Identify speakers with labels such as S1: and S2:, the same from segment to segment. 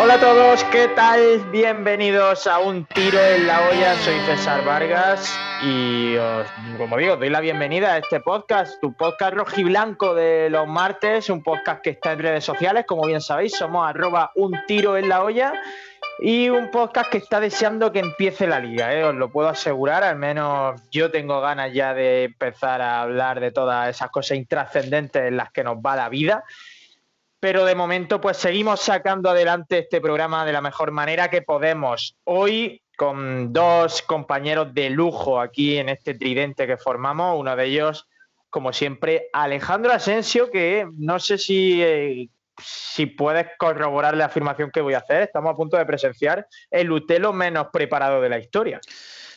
S1: Hola a todos, ¿qué tal? Bienvenidos a Un Tiro en la Olla. Soy César Vargas y os, como digo, doy la bienvenida a este podcast, tu podcast rojiblanco de los martes, un podcast que está en redes sociales, como bien sabéis, somos arroba Un Tiro en la Olla y un podcast que está deseando que empiece la liga, ¿eh? os lo puedo asegurar, al menos yo tengo ganas ya de empezar a hablar de todas esas cosas intrascendentes en las que nos va la vida pero de momento pues seguimos sacando adelante este programa de la mejor manera que podemos. Hoy con dos compañeros de lujo aquí en este tridente que formamos, uno de ellos, como siempre, Alejandro Asensio, que no sé si, eh, si puedes corroborar la afirmación que voy a hacer, estamos a punto de presenciar el Utelo menos preparado de la historia.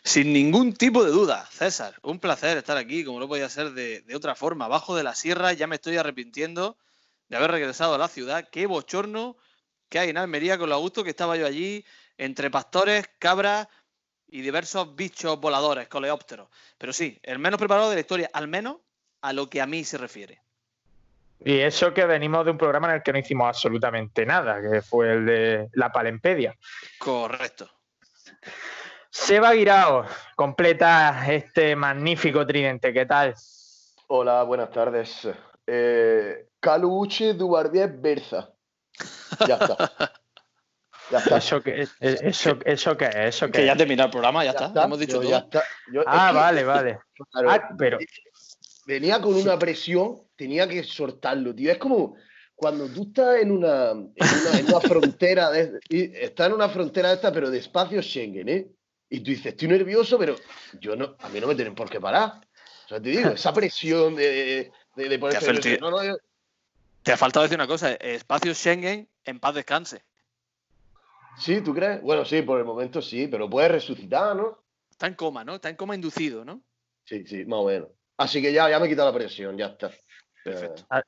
S2: Sin ningún tipo de duda, César, un placer estar aquí, como no podía ser de, de otra forma, abajo de la sierra, ya me estoy arrepintiendo de haber regresado a la ciudad. Qué bochorno que hay en Almería con lo a gusto que estaba yo allí, entre pastores, cabras y diversos bichos voladores, coleópteros. Pero sí, el menos preparado de la historia, al menos a lo que a mí se refiere.
S1: Y eso que venimos de un programa en el que no hicimos absolutamente nada, que fue el de la Palempedia.
S2: Correcto.
S1: Seba Guirao completa este magnífico tridente. ¿Qué tal?
S3: Hola, buenas tardes. Eh, Caluche Dubardier Berza. Ya está. Ya está.
S1: ¿Eso qué es? ¿Eso, eso qué es? ¿Eso qué
S2: Que ya terminó el programa, ya,
S3: Ya
S2: está. Hemos dicho
S3: yo
S2: todo.
S3: ya está. Yo-
S1: Ah,
S3: es que,
S1: vale, vale.
S3: claro,
S1: Ah, pero
S3: Venía con una presión, tenía que soltarlo, tío. Es como cuando tú estás en una, en una, en una frontera, de, estás en una frontera esta, pero de espacio Schengen, ¿eh? Y tú dices, estoy nervioso, pero yo no, a mí no me tienen por qué parar. O sea, te digo, esa presión de, de, de ponerse
S2: hace el
S3: nervioso.
S2: tío.
S3: No, no, yo-
S2: Te ha faltado decir una cosa, espacio Schengen, en paz descanse.
S3: Sí, ¿tú crees? Bueno, sí, por el momento sí, pero puede resucitar, ¿no?
S2: Está en coma, ¿no? Está en coma inducido, ¿no?
S3: Sí, sí, más o menos. Así que ya, ya me he quitado la presión, ya está.
S2: Perfecto.
S1: Eh,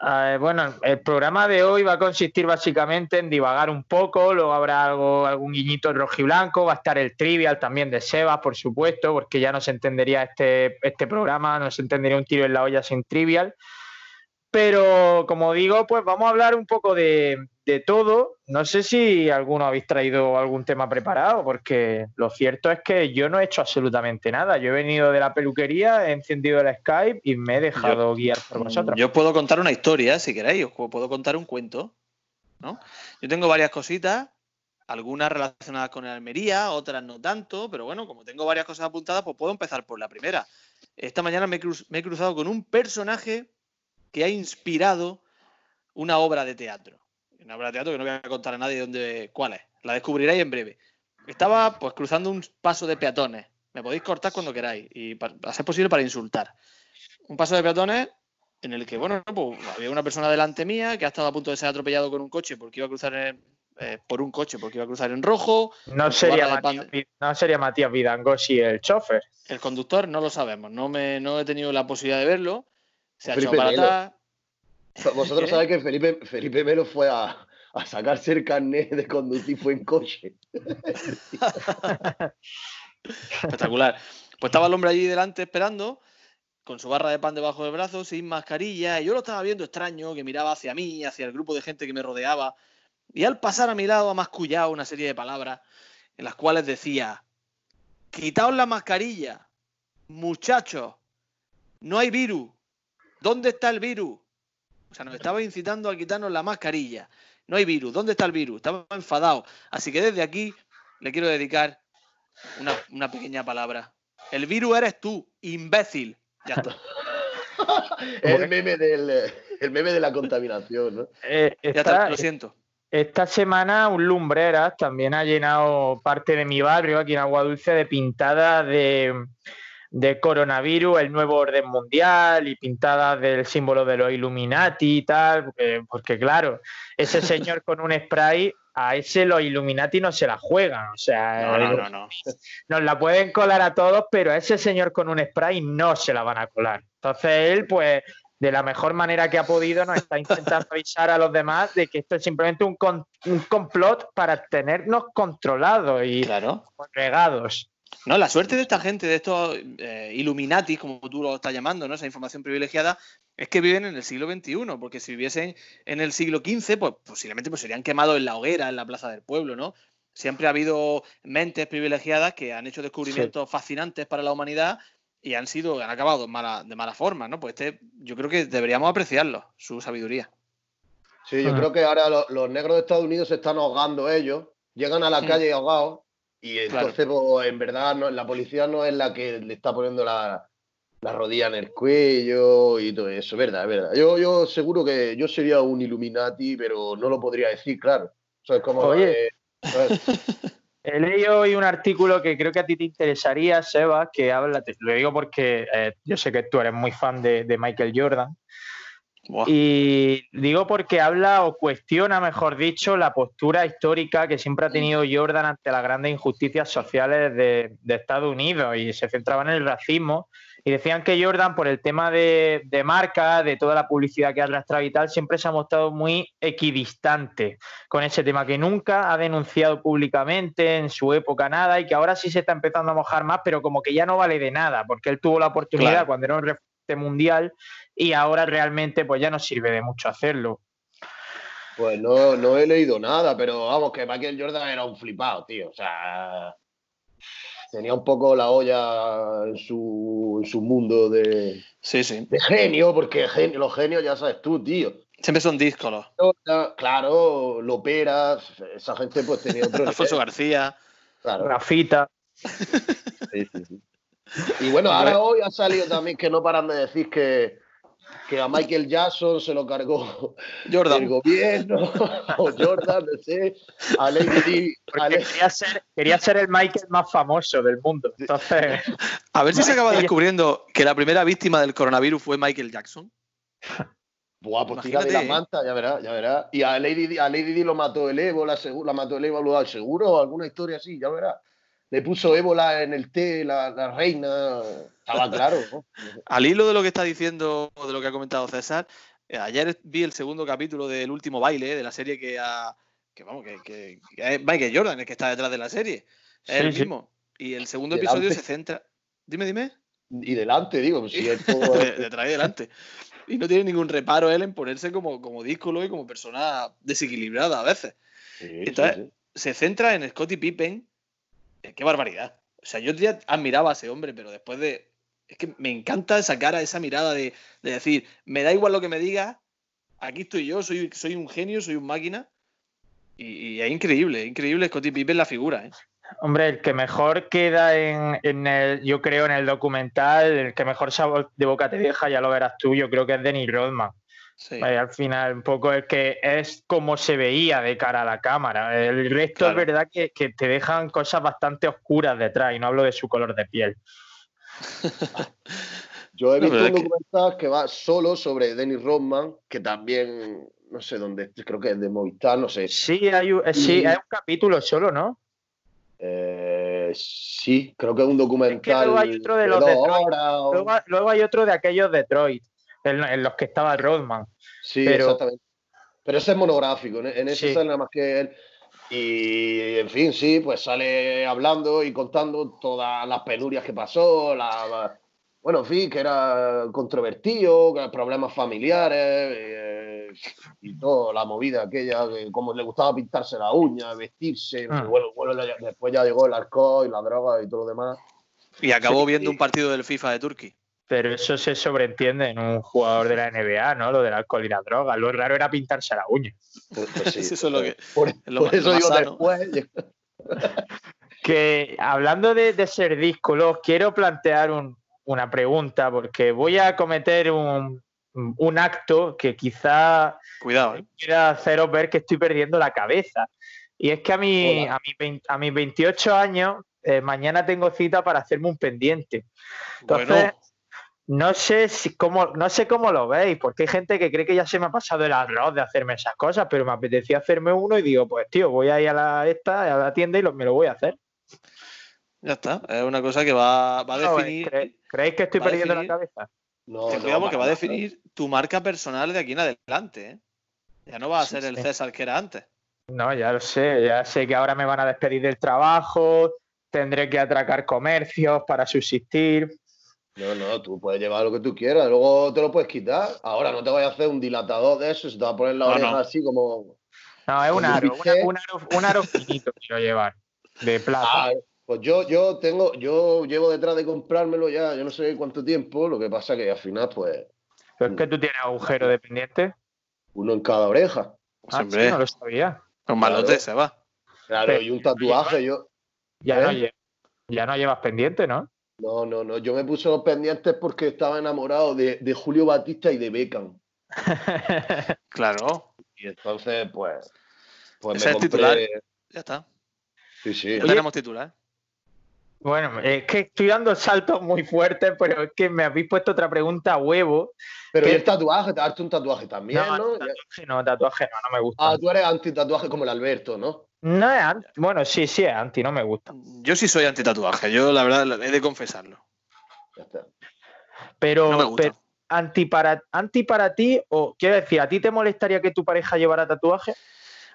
S1: bueno, el programa de hoy va a consistir básicamente en divagar un poco, luego habrá algo, algún guiñito rojiblanco, va a estar el trivial también de Sebas, por supuesto, porque ya no se entendería este, este programa, no se entendería un tiro en la olla sin trivial. Pero como digo, pues vamos a hablar un poco de, de todo. No sé si alguno habéis traído algún tema preparado, porque lo cierto es que yo no he hecho absolutamente nada. Yo he venido de la peluquería, he encendido el Skype y me he dejado guiar por vosotros.
S2: Yo puedo contar una historia, si queréis, os puedo contar un cuento, ¿no? Yo tengo varias cositas, algunas relacionadas con el Almería, otras no tanto, pero bueno, como tengo varias cosas apuntadas, pues puedo empezar por la primera. Esta mañana me he, cruz- me he cruzado con un personaje que ha inspirado una obra de teatro. Una obra de teatro que no voy a contar a nadie dónde, cuál es. La descubriréis en breve. Estaba pues cruzando un paso de peatones. Me podéis cortar cuando queráis y a ser posible para insultar. Un paso de peatones en el que, bueno, pues, había una persona delante mía que ha estado a punto de ser atropellado con un coche porque iba a cruzar en- eh, por un coche porque iba a cruzar en rojo.
S1: No sería, Matías, no sería Matías Vidangosi el chofer.
S2: El conductor no lo sabemos, no, me, no he tenido la posibilidad de verlo. Se ha echado para atrás.
S3: Vosotros sabéis que Felipe, Felipe Melo fue a, a sacarse el carnet de conducir, fue en coche.
S2: Espectacular. Pues estaba el hombre allí delante esperando, con su barra de pan debajo del brazo, sin mascarilla, y yo lo estaba viendo extraño, que miraba hacia mí, hacia el grupo de gente que me rodeaba, y al pasar a mi lado ha mascullado una serie de palabras en las cuales decía, quitaos la mascarilla, muchachos, no hay virus, ¿dónde está el virus? O sea, nos estaba incitando a quitarnos la mascarilla. No hay virus, ¿dónde está el virus? Estaba enfadado. Así que desde aquí le quiero dedicar una, una pequeña palabra. El virus eres tú, imbécil. Ya está.
S3: El meme, del, el meme de la contaminación, ¿no?
S1: Eh,
S2: Ya está, lo siento.
S1: esta semana un Lumbreras también ha llenado parte de mi barrio aquí en Agua Dulce de pintadas de, de coronavirus, el nuevo orden mundial y pintadas del símbolo de los Illuminati y tal, porque, porque, claro, ese señor con un spray, a ese los Illuminati no se la juegan, o sea,
S2: No, no, no, no.
S1: nos la pueden colar a todos, pero a ese señor con un spray no se la van a colar. Entonces él, pues, de la mejor manera que ha podido, nos está intentando avisar a los demás de que esto es simplemente un, un complot para tenernos controlados y
S2: claro.
S1: regados.
S2: No, la suerte de esta gente, de estos eh, Illuminati, como tú lo estás llamando, ¿no? Esa información privilegiada, es que viven en el siglo XXI, porque si viviesen en el siglo XV, pues posiblemente pues, serían quemados en la hoguera, en la plaza del pueblo, ¿no? Siempre ha habido mentes privilegiadas que han hecho descubrimientos fascinantes para la humanidad y han sido, han acabado de mala, de mala forma, ¿no? Pues este, yo creo que deberíamos apreciarlo, su sabiduría.
S3: Sí, yo creo que ahora los, negros de Estados Unidos se están ahogando ellos, llegan a la calle ahogados y entonces, pues, en verdad, no, la policía no es la que le está poniendo la, rodilla en el cuello y todo eso, verdad, es verdad. Yo, yo seguro que yo sería un Illuminati, pero no lo podría decir, claro. Eso es como...
S1: Oye. He leído hoy un artículo que creo que a ti te interesaría, Seba, que habla, te lo digo porque eh, yo sé que tú eres muy fan de, Michael Jordan. Y digo porque habla o cuestiona, mejor dicho, la postura histórica que siempre ha tenido Jordan ante las grandes injusticias sociales de, de Estados Unidos y se centraba en el racismo. Y decían que Jordan, por el tema de, marca, de toda la publicidad que ha arrastrado y tal, siempre se ha mostrado muy equidistante con ese tema, que nunca ha denunciado públicamente en su época nada y que ahora sí se está empezando a mojar más, pero como que ya no vale de nada, porque él tuvo la oportunidad cuando era un referente mundial y ahora realmente pues ya no sirve de mucho hacerlo.
S3: Pues no, no he leído nada, pero vamos, que Michael Jordan era un flipado, tío. O sea, tenía un poco la olla en su, mundo de,
S2: sí, sí.
S3: de genio, porque genio, los genios ya sabes tú, tío.
S2: Siempre son díscolos.
S3: Claro, Loperas, esa gente pues tenía otro.
S2: Alfonso García.
S1: Claro. Rafita.
S3: Sí, sí, sí. Y bueno, ahora hoy ha salido también que no paran de decir que, que a Michael Jackson se lo cargó
S2: Jordan.
S3: el gobierno, o Jordan, no sé, a Lady
S1: Quería, ser, quería ser el Michael más famoso del mundo. Entonces.
S2: A ver si se acaba descubriendo que la primera víctima del coronavirus fue Michael Jackson.
S3: Buah, pues de la manta, ya verás, ya verás. Y a Lady, a Lady Di lo mató el Evo, la, la mató el Evo al seguro, o alguna historia así, ya verás le puso ébola en el té, la, reina. Estaba claro.
S2: Al hilo de lo que está diciendo, de lo que ha comentado César, eh, ayer vi el segundo capítulo del último baile de la serie que ha. Que vamos, que, es Michael Jordan, el que está detrás de la serie. Es el mismo. Y el segundo episodio se centra. Dime, dime.
S3: Y delante, digo, si es todo...
S2: detrás y delante. Y no tiene ningún reparo él en ponerse como, como díscolo y como persona desequilibrada a veces. Entonces, se centra en Scottie Pippen, eh, qué barbaridad. O sea, yo admiraba a ese hombre, pero después de. Es que me encanta esa cara, esa mirada de, decir, me da igual lo que me diga, aquí estoy yo, soy, soy un genio, soy un máquina. Y, es increíble, increíble Scottie Pippen la figura, ¿eh?
S1: Hombre, el que mejor queda en, el, yo creo, en el documental, el que mejor sabor de boca te deja, ya lo verás tú, yo creo que es Denis Rodman al final, un poco es que es como se veía de cara a la cámara. El resto es verdad que, te dejan cosas bastante oscuras detrás, y no hablo de su color de piel.
S3: Yo he visto un documental que... va solo sobre Dennis Rodman, que también, no sé dónde, creo que es de Movistar, no sé.
S1: Sí, hay un, sí, hay un capítulo solo, ¿no?
S3: Eh, sí, creo que es un documental.
S1: luego hay otro de los Detroit. luego, hay otro de aquellos Detroit en, los que estaba Rodman.
S3: Sí, exactamente. Pero ese es monográfico, en ese sale nada más que él. Y en fin, sí, pues sale hablando y contando todas las penurias que pasó, la, bueno, en fin, que era controvertido, que problemas familiares eh, y toda la movida aquella, que como le gustaba pintarse la uña, vestirse, ah. bueno, después ya llegó el alcohol y la droga y todo lo demás.
S2: Y acabó viendo un partido del FIFA de Turquía.
S1: Pero eso se sobreentiende en un jugador de la NBA, ¿no? Lo del alcohol y la droga. Lo raro era pintarse la uña.
S2: Pues, pues sí, eso es lo que.
S3: Por, eso digo después.
S1: que hablando de, ser díscolos, quiero plantear una pregunta, porque voy a cometer un, acto que quizá
S2: Cuidado, ¿eh?
S1: quiera haceros ver que estoy perdiendo la cabeza. Y es que a, mi, a, a mis 28 años, eh, mañana tengo cita para hacerme un pendiente. Entonces, no sé si cómo, no sé cómo lo veis, porque hay gente que cree que ya se me ha pasado el arroz de hacerme esas cosas, pero me apetecía hacerme uno y digo, pues tío, voy a ir a la esta, a la tienda y me lo voy a hacer.
S2: Ya está, es una cosa que va, a definir.
S1: ¿Creéis que estoy perdiendo la cabeza?
S3: No,
S2: cuidado porque va a definir tu marca personal de aquí en adelante, ¿eh? Ya no va a
S1: Sí,
S2: ser el
S1: sí.
S2: César que era antes.
S1: No, ya lo sé, ya sé que ahora me van a despedir del trabajo, tendré que atracar comercios para subsistir.
S3: No, no, tú puedes llevar lo que tú quieras, luego te lo puedes quitar. Ahora no te voy a hacer un dilatador de eso, se te va a poner la
S2: No,
S3: oreja
S2: no.
S3: así como.
S1: No, es un aro, una- un aro, un aro finito quiero llevar, de plata.
S3: Ah, pues yo, yo tengo, yo llevo detrás de comprármelo ya, yo no sé cuánto tiempo, lo que pasa que al final, pues,
S1: Pero es que tú tienes agujero de pendiente.
S3: uno en cada oreja.
S1: Ah,
S2: Siempre.
S1: sí, no lo sabía.
S2: Un malote
S3: Claro.
S2: se va.
S3: Claro,
S1: Pero-
S3: y un tatuaje, yo.
S1: Ya,
S3: ¿Eh?
S1: no, lle- ya no llevas pendiente, ¿no?
S3: No, no, no, yo me puse los pendientes porque estaba enamorado de, de Julio Batista y de Beckham.
S2: Claro,
S3: Y entonces, pues, pues
S2: Ese
S3: me
S2: es titular.
S3: compré.
S2: ya está.
S3: Sí, sí.
S2: Ya
S1: Oye,
S2: tenemos titular.
S1: Bueno, es que estoy dando saltos muy fuertes, pero es que me habéis puesto otra pregunta a huevo.
S3: Pero
S1: ¿qué?
S3: y el tatuaje, darte un tatuaje también, ¿no?
S1: no, tatuaje no, tatuaje no, no me gusta.
S3: Ah, tú eres anti-tatuaje como el Alberto, ¿no?
S1: No es anti, bueno, sí, sí es anti, no me gusta.
S2: Yo sí soy anti-tatuaje, yo la verdad he de confesarlo.
S3: Ya está.
S1: Pero,
S2: No me gusta.
S1: pero anti para, anti para ti, o quiero decir, ¿a ti te molestaría que tu pareja llevara tatuaje?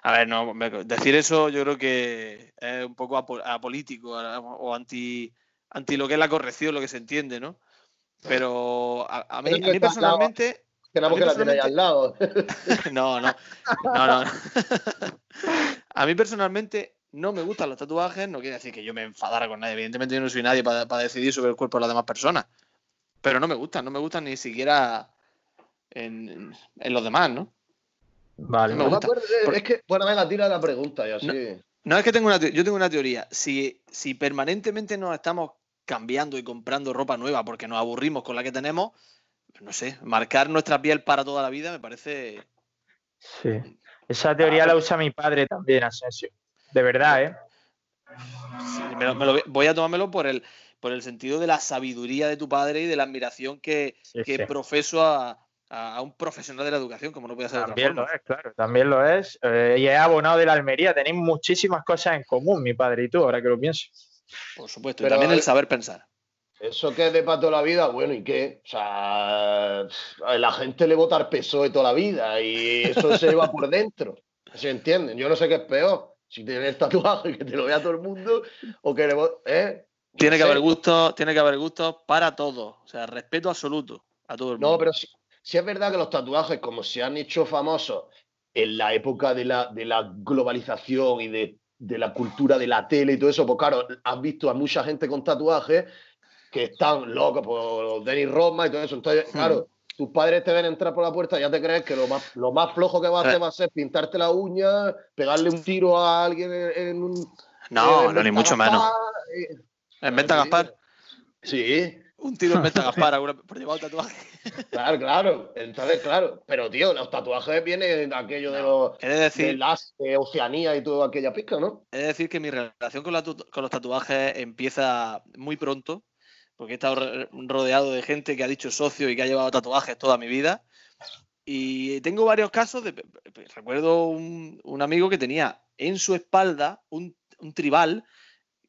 S2: A ver, no, decir eso yo creo que es un poco apo- apolítico o anti, anti lo que es la corrección, lo que se entiende, ¿no? Pero a, a mí, a personalmente,
S3: Tenemos que la ahí al lado.
S2: no, no, no, no. A mí personalmente no me gustan los tatuajes, no quiere decir que yo me enfadara con nadie. Evidentemente yo no soy nadie para, para decidir sobre el cuerpo de las demás personas. Pero no me gustan, no me gustan ni siquiera en, en los demás, ¿no?
S1: Vale,
S2: No me
S3: No me
S2: gusta.
S3: Es que, bueno, venga, tira la pregunta y así.
S2: No es que tengo una yo tengo una teoría. Si, si permanentemente nos estamos cambiando y comprando ropa nueva porque nos aburrimos con la que tenemos, pues no sé, marcar nuestra piel para toda la vida me parece.
S1: sí. Esa teoría la usa mi padre también, Asensio. De verdad, ¿eh?
S2: sí, me lo- me lo- voy a tomármelo por el, por el sentido de la sabiduría de tu padre y de la admiración que,
S1: Sí,
S2: que
S1: sí.
S2: profeso a, a- un profesional de la educación, como no puede ser de otra
S1: También
S2: forma.
S1: lo es, claro, también lo es. Eh, y es abonado de la Almería. Tenéis muchísimas cosas en común, mi padre y tú, ahora que lo pienso.
S2: Por supuesto.
S3: Pero
S2: y también el saber pensar.
S3: Eso que es de para toda la vida, bueno, ¿y qué? O sea, la gente le vota al PSOE toda la vida y eso se lleva por dentro. ¿Se entienden? Yo no sé qué es peor. Si tienes tatuaje y que te lo vea todo el mundo o que le ¿eh?
S2: Tiene que haber gustos, tiene que haber gustos para todos. O sea, respeto absoluto a todo el mundo.
S3: No, pero sí, sí es verdad que los tatuajes, como se han hecho famosos en la época de la, de la globalización y de, de la cultura de la tele y todo eso, pues claro, has visto a mucha gente con tatuajes que están locos por Dennis Rodman y todo eso. Entonces, claro, tus padres te ven entrar por la puerta ya te crees que lo más, lo más flojo que va a hacer
S2: Eh.
S3: va a ser pintarte la uña, pegarle un tiro a alguien en, en un...
S2: No,
S3: en
S2: no, ni mucho menos.
S3: Eh,
S2: En Venta Gaspar,
S3: Sí,
S2: un tiro en Venta Gaspar alguna- por llevar un tatuaje.
S3: Claro, claro. Entonces, claro. Pero, tío, los tatuajes vienen de aquello de los
S2: de
S3: de
S2: decir,
S3: las de Oceanía y toda aquella pisca, ¿no?
S2: de decir que mi relación con, la tu- con los tatuajes empieza muy pronto, porque he estado rodeado de gente que ha dicho socio y que ha llevado tatuajes toda mi vida. Y tengo varios casos de. Recuerdo un, un amigo que tenía en su espalda un, un tribal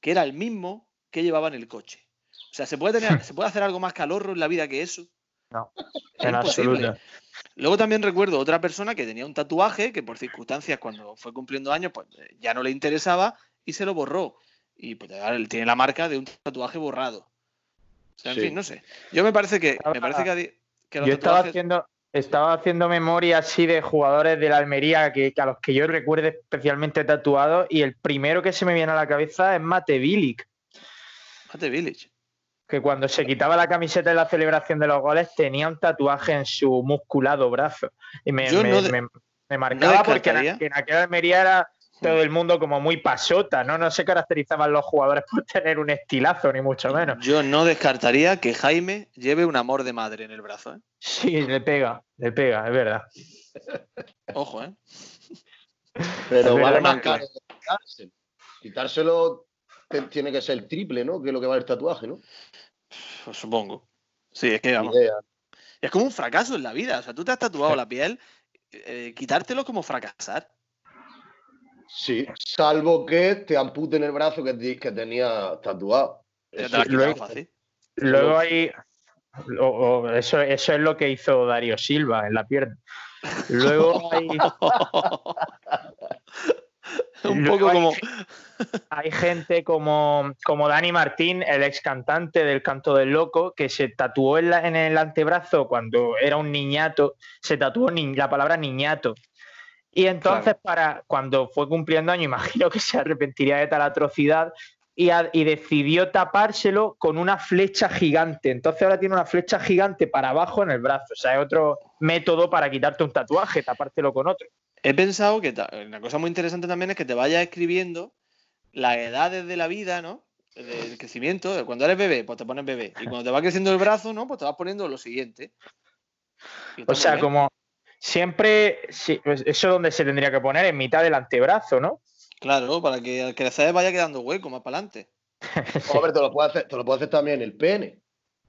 S2: que era el mismo que llevaba en el coche. O sea, ¿se puede, tener, ¿se puede hacer algo más calorro en la vida que eso?
S1: No,
S2: Es
S1: en
S2: imposible.
S1: absoluto.
S2: Luego también recuerdo otra persona que tenía un tatuaje que por circunstancias cuando fue cumpliendo años pues eh, ya no le interesaba y se lo borró. Y pues ahora él tiene la marca de un tatuaje borrado. O sea, en
S3: Sí.
S2: fin, no sé. Yo me parece que, me parece que, los
S1: Yo estaba
S2: tatuajes-
S1: haciendo, estaba haciendo memoria así de jugadores de la Almería que, que a los que yo recuerde especialmente tatuados y el primero que se me viene a la cabeza es Mate Bilic,
S2: Mate Village.
S1: que cuando se quitaba la camiseta en la celebración de los goles tenía un tatuaje en su musculado brazo. Y me,
S2: Yo
S1: me-
S2: no de-
S1: me- me marcaba porque en, en aquella Almería era todo el mundo como muy pasota, ¿no? No se caracterizaban los jugadores por tener un estilazo, ni mucho menos.
S2: Yo no descartaría que Jaime lleve un amor de madre en el brazo. ¿eh?
S1: Sí, le pega, le pega, es verdad.
S2: Ojo, ¿eh?
S3: Pero
S1: Es
S3: vale más caro quitárselo. Tiene que ser el triple, ¿no? Que es lo que vale el tatuaje, ¿no?
S2: Pues supongo. Sí, es que vamos. Es como un fracaso en la vida. O sea, tú te has tatuado la piel, eh, quitártelo es como fracasar.
S3: Sí, salvo que te amputen el brazo que, ti- que tenía tatuado. Eso
S2: te
S1: luego-
S2: fácil.
S1: Luego hay, O- o eso, eso es lo que hizo Darío Silva en la pierna. Luego hay,
S2: Un
S1: Luego
S2: poco
S1: hay
S2: como.
S1: hay gente como, como Dani Martín, el ex cantante del Canto del Loco, que se tatuó en, la- en el antebrazo cuando era un niñato, se tatuó ni- la palabra niñato. Y entonces, para cuando fue cumpliendo año, imagino que se arrepentiría de tal atrocidad y, a- y decidió tapárselo con una flecha gigante. Entonces ahora tiene una flecha gigante para abajo en el brazo. O sea, es otro método para quitarte un tatuaje, tapártelo con otro.
S2: He pensado que una cosa muy interesante también es que te vayas escribiendo las edades de la vida, ¿no? Del crecimiento. Cuando eres bebé, pues te pones bebé. Y cuando te va creciendo el brazo, ¿no? Pues te vas poniendo lo siguiente.
S1: O sea, como siempre, sí, pues eso es donde se tendría que poner, en mitad del antebrazo, ¿no?
S2: Claro, para que al crecer vaya quedando hueco más para adelante.
S3: Hombre, te lo puedes hacer, te lo puedes hacer también el pene.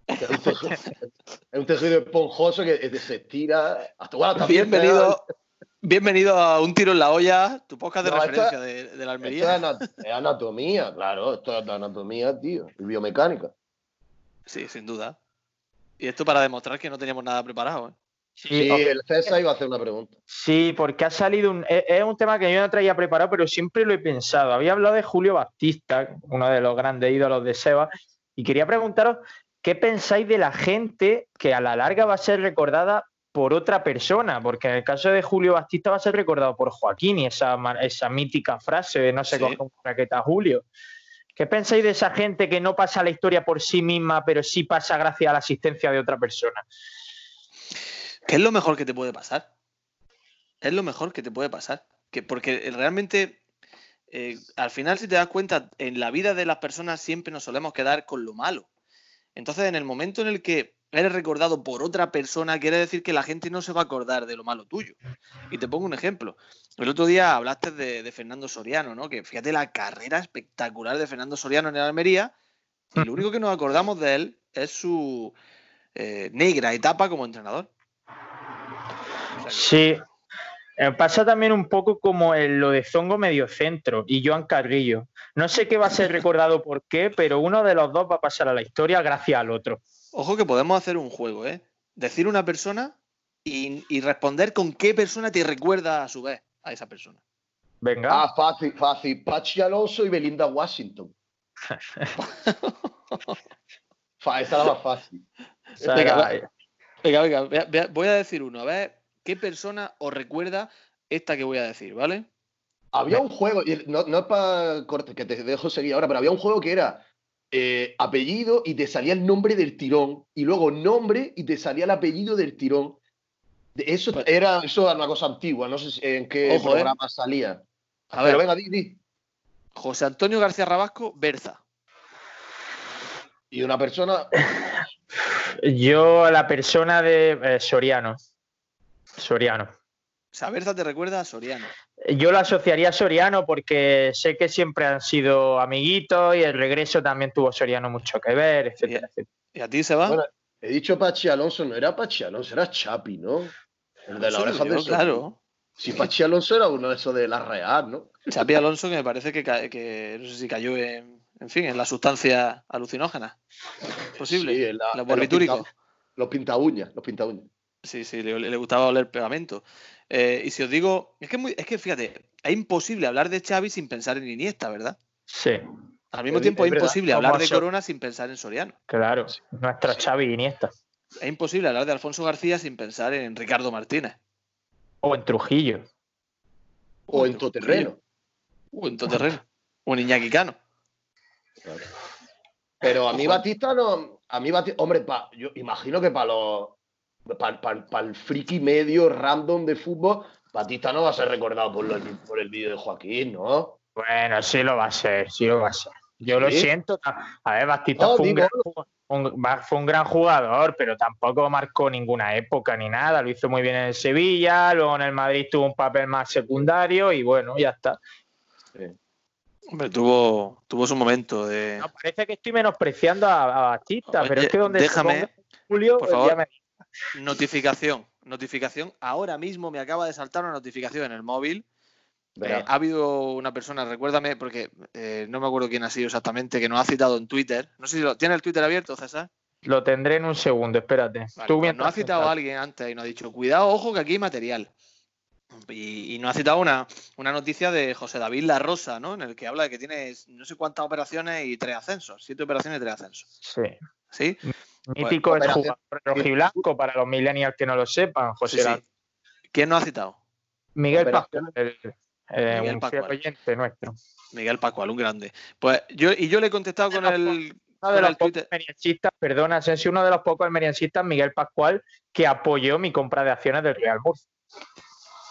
S3: Es un tejido, es un tejido esponjoso que se estira. Hasta, bueno,
S2: Bienvenido, bienvenido a Un Tiro en la Olla, tu podcast de
S3: No, esto-
S2: referencia de, de la
S3: Esto
S2: Almería.
S3: es, ana- es anatomía, claro. Esto es anatomía, tío. Y biomecánica.
S2: Sí, sin duda. Y esto para demostrar que no teníamos nada preparado. ¿eh?
S3: Sí, el César iba a hacer una pregunta.
S1: sí, porque ha salido un. Es, es un tema que yo no traía preparado, pero siempre lo he pensado. Había hablado de Julio Baptista, uno de los grandes ídolos de Seba, y quería preguntaros qué pensáis de la gente que a la larga va a ser recordada por otra persona, porque en el caso de Julio Baptista va a ser recordado por Joaquín y esa, mítica frase de no se
S2: Sí.
S1: coge una raqueta a Julio. ¿Qué pensáis de esa gente que no pasa la historia por sí misma, pero sí pasa gracias a la asistencia de otra persona?
S2: ¿Qué es lo mejor que te puede pasar? Es lo mejor que te puede pasar. Que, porque realmente, eh, al final, si te das cuenta, en la vida de las personas siempre nos solemos quedar con lo malo. Entonces, en el momento en el que eres recordado por otra persona, quiere decir que la gente no se va a acordar de lo malo tuyo. Y te pongo un ejemplo. El otro día hablaste de, de Fernando Soriano, ¿no? Que fíjate la carrera espectacular de Fernando Soriano en el Almería. Y lo único que nos acordamos de él es su eh, negra etapa como entrenador.
S1: Sí. Eh, Pasa también un poco como en lo de Zongo Mediocentro y Joan Carrillo. No sé qué va a ser recordado por qué, pero uno de los dos va a pasar a la historia gracias al otro.
S2: Ojo que podemos hacer un juego, ¿eh? Decir una persona y, y responder con qué persona te recuerda a su vez a esa persona.
S1: Venga.
S3: Ah, fácil, fácil. Pachi Alonso y Belinda Washington. Fa, esta era más fácil.
S1: O sea,
S2: venga, Venga, voy a decir uno. A ver, ¿qué persona os recuerda esta que voy a decir, ¿vale?
S3: Había un juego, y no, no es para corte, que te dejo seguir ahora, pero había un juego que era eh, apellido y te salía el nombre del tirón, y luego nombre y te salía el apellido del tirón. De- Eso
S2: Pues-
S3: era, eso era una cosa antigua, no sé en qué
S2: Ojo, eh.
S3: programa salía.
S2: A ver,
S3: Pero venga, di, di.
S2: José Antonio García Rabasco, Berza.
S3: Y una persona,
S1: Yo, la persona de eh, Soriano. Soriano.
S2: O sea, Berza te recuerda a Soriano.
S1: Yo lo asociaría a Soriano porque sé que siempre han sido amiguitos y el regreso también tuvo Soriano mucho que ver, etcétera, etcétera.
S2: ¿Y a ti se va?
S3: Bueno, he dicho Pachi Alonso, no era Pachi Alonso, era Chapi, ¿no? El de la oreja de
S2: claro.
S3: Si Pachi Alonso era uno de esos de la Real, ¿no?
S2: Chapi Alonso, que me parece que, no sé si cayó en, en fin, en la sustancia alucinógena. Posible.
S3: Sí, en la-
S2: los
S3: en los
S2: barbitúricos.
S3: Los pinta uñas, los pinta uñas.
S2: Sí, sí, le, le gustaba oler pegamento. Eh, y si os digo, es que, es muy- es que fíjate, es imposible hablar de Xavi sin pensar en Iniesta, ¿verdad?
S1: Sí,
S2: Al mismo
S3: Es-
S2: tiempo
S3: es
S2: imposible hablar de Corona sin pensar en Soriano.
S1: claro. Nuestro Xavi Iniesta.
S2: Es imposible hablar de Alfonso García sin pensar en Ricardo Martínez.
S1: O en Trujillo.
S3: O en toterreno.
S2: O en Toterreno. O en Iñaki Cano.
S3: Pero a mí. Batista no. A mí Batista. Hombre, pa- yo imagino que para los. Para el friki medio random de fútbol, Batista no va a ser recordado por, lo- por el vídeo de Joaquín, ¿no?
S1: Bueno, sí lo va a ser, sí lo va a ser. Yo lo siento. A ver, Bastista
S3: No,
S1: fue, un gran, un- fue un gran jugador, pero tampoco marcó ninguna época ni nada. Lo hizo muy bien en el Sevilla, luego en el Madrid tuvo un papel más secundario y bueno, ya está.
S2: Hombre, tuvo, tuvo su momento de.
S1: No, parece que estoy menospreciando a, a Batista, pero es que donde se
S2: déjame,
S1: ponga Julio,
S2: por
S1: ya
S2: favor.
S1: me-
S2: Notificación. Notificación. Ahora mismo me acaba de saltar una notificación en el móvil. Eh, ha habido una persona, recuérdame, porque eh, no me acuerdo quién ha sido exactamente, que nos ha citado en Twitter. No sé si lo. ¿Tiene el Twitter abierto, César?
S1: Lo tendré en un segundo, espérate.
S2: Vale,
S1: Tú
S2: pues ha citado a alguien antes y nos ha dicho, cuidado, ojo, que aquí hay material. Y, y nos ha citado una, una noticia de José David La Rosa, ¿no? En el que habla de que tiene no sé cuántas operaciones y tres ascensos. Siete operaciones y tres ascensos.
S1: Sí.
S2: ¿Sí?
S1: Mítico es jugador rojiblanco para los millennials que no lo sepan, José
S2: Sí. ¿Quién nos ha citado?
S1: Miguel Pascual, el- eh,
S2: Miguel
S1: un
S2: Pascual.
S1: fiel oyente nuestro.
S2: Miguel Pascual, un grande. Pues yo, y yo le he contestado con el,
S1: Uno de los pocos perdona, Asensio, uno de los pocos almeriencistas, Miguel Pascual, que apoyó mi compra de acciones del Real Murcia.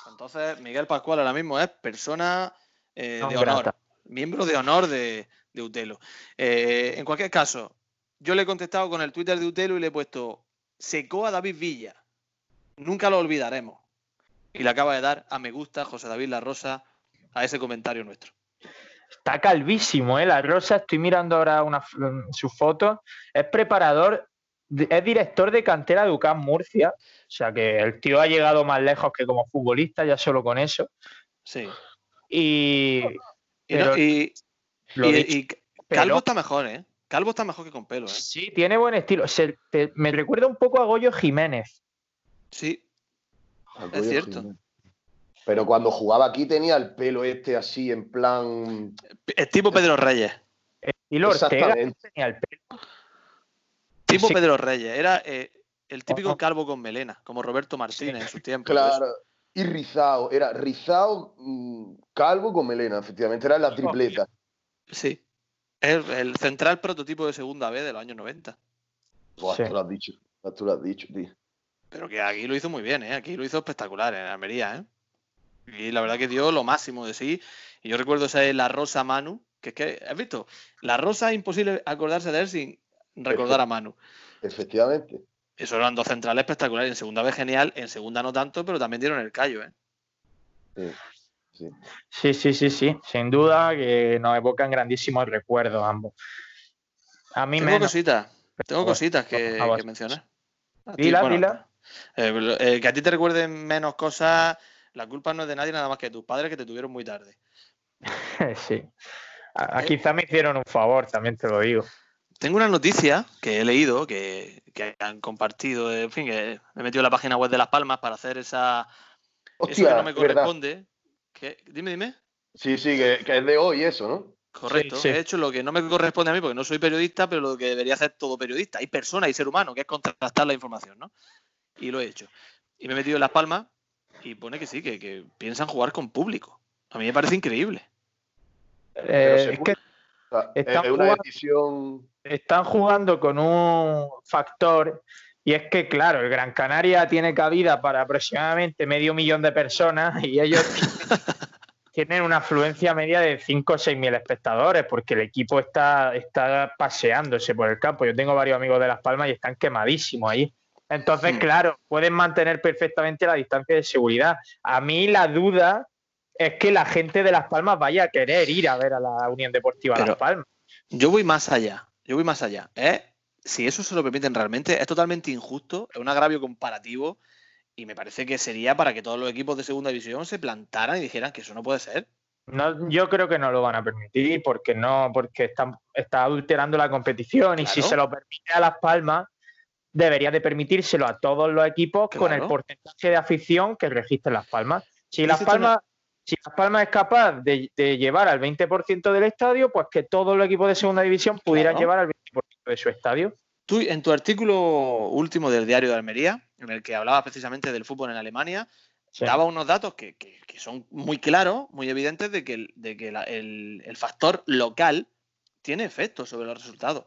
S2: Entonces, Miguel Pascual ahora mismo es persona eh, de honor,
S1: grata.
S2: miembro de honor de, de Utelo. Eh, en cualquier caso, yo le he contestado con el Twitter de Utelo y le he puesto secó a David Villa. Nunca lo olvidaremos. Y le acaba de dar a me gusta José David La Rosa a ese comentario nuestro.
S1: Está calvísimo, ¿eh? La Rosa, estoy mirando ahora una, f- sus fotos. Es preparador, es director de cantera de UCAM Murcia. O sea que el tío ha llegado más lejos que como futbolista, ya solo con eso.
S2: Sí.
S1: Y.
S2: Y, no- y- Calvo está mejor, ¿eh? Calvo está mejor que con pelo, ¿eh?
S1: Sí, tiene buen estilo. Se- te- me recuerda un poco a Goyo Jiménez.
S2: Sí,
S3: Apoyo
S2: cierto.
S3: Jiménez. Pero cuando jugaba aquí tenía el pelo este así, en plan.
S2: es tipo Pedro Reyes.
S1: Estilo Ortega
S3: Exactamente.
S1: tenía el pelo.
S2: Tipo
S1: Sí.
S2: Pedro Reyes. Era eh, el típico calvo con melena, como Roberto Martínez en su tiempo.
S3: Claro. Y rizado. Era rizado, mm, calvo con melena, efectivamente. Era la tripleta.
S2: Sí. Es el central prototipo de segunda B de los años 90.
S3: Buah,
S1: Sí.
S3: tú lo has dicho. Tú lo has dicho, tío.
S2: Pero que aquí lo hizo muy bien, ¿eh? Aquí lo hizo espectacular en Almería, ¿eh? Y la verdad que dio lo máximo de sí. Y yo recuerdo esa de la Rosa Manu, que es que, ¿has visto? La Rosa es imposible acordarse de él sin recordar a Manu.
S3: Efectivamente.
S2: Eso eran dos centrales espectaculares. En segunda vez genial, en segunda no tanto, pero también dieron el callo, ¿eh?
S3: Sí. Sí.
S1: Sí, sí, sí, sí. Sin duda que nos evocan grandísimos recuerdos ambos. A mí
S2: Tengo
S1: menos.
S2: cositas, tengo
S1: bueno,
S2: cositas que, mencionar. A ti,
S1: Dila,
S2: bueno,
S1: dila.
S2: eh, eh, que a ti te recuerden menos cosas, la culpa no es de nadie nada más que de tus padres que te tuvieron muy tarde.
S1: sí. A-
S2: Eh.
S1: quizá me hicieron un favor, también te lo digo.
S2: Tengo una noticia que he leído, que, que han compartido, en fin, que me he metido en la página web de Las Palmas para hacer esa, eso
S3: Hostia,
S2: que no me corresponde. Dime, dime.
S3: Sí, sí, que, que es de hoy eso, ¿no?
S2: Correcto.
S1: sí.
S2: He hecho lo que no me corresponde a mí porque no soy periodista, pero lo que debería hacer todo periodista. Hay persona y ser humano, que es contrastar la información, ¿no? Y lo he hecho. Y me he metido en Las Palmas y pone que sí, que, que piensan jugar con público. A mí me parece increíble.
S1: Eh, es que
S3: O sea, es,
S1: Están
S3: es una
S1: jugando-
S3: decisión.
S1: están jugando con un factor y es que, claro, el Gran Canaria tiene cabida para aproximadamente medio millón de personas y ellos tienen una afluencia media de 5 o 6 mil espectadores porque el equipo está, está paseándose por el campo. Yo tengo varios amigos de Las Palmas y están quemadísimos ahí. Entonces,
S2: Hmm.
S1: claro, pueden mantener perfectamente la distancia de seguridad. A mí la duda es que la gente de Las Palmas vaya a querer ir a ver a la Unión Deportiva
S2: Pero-
S1: Las Palmas.
S2: Yo voy más allá. Yo voy más allá. ¿eh? Si eso se lo permiten realmente, es totalmente injusto, es un agravio comparativo y me parece que sería para que todos los equipos de segunda división se plantaran y dijeran que eso no puede ser.
S1: No, yo creo que no lo van a permitir porque no, porque están, está adulterando la competición y si se lo permite a Las Palmas, debería de permitírselo a todos los equipos con el porcentaje de afición que registra Las Palmas. Si Las Palmas, si Las Palmas es capaz de, de llevar al 20% del estadio, pues que todos los equipos de segunda división pudieran
S2: Claro.
S1: llevar al 20% de su estadio.
S2: Tú, en tu artículo último del diario de Almería, en el que hablabas precisamente del fútbol en Alemania,
S1: Sí.
S2: daba unos datos que, que- que son muy claros, muy evidentes de que, el, de que la- el, el factor local tiene efecto sobre los resultados.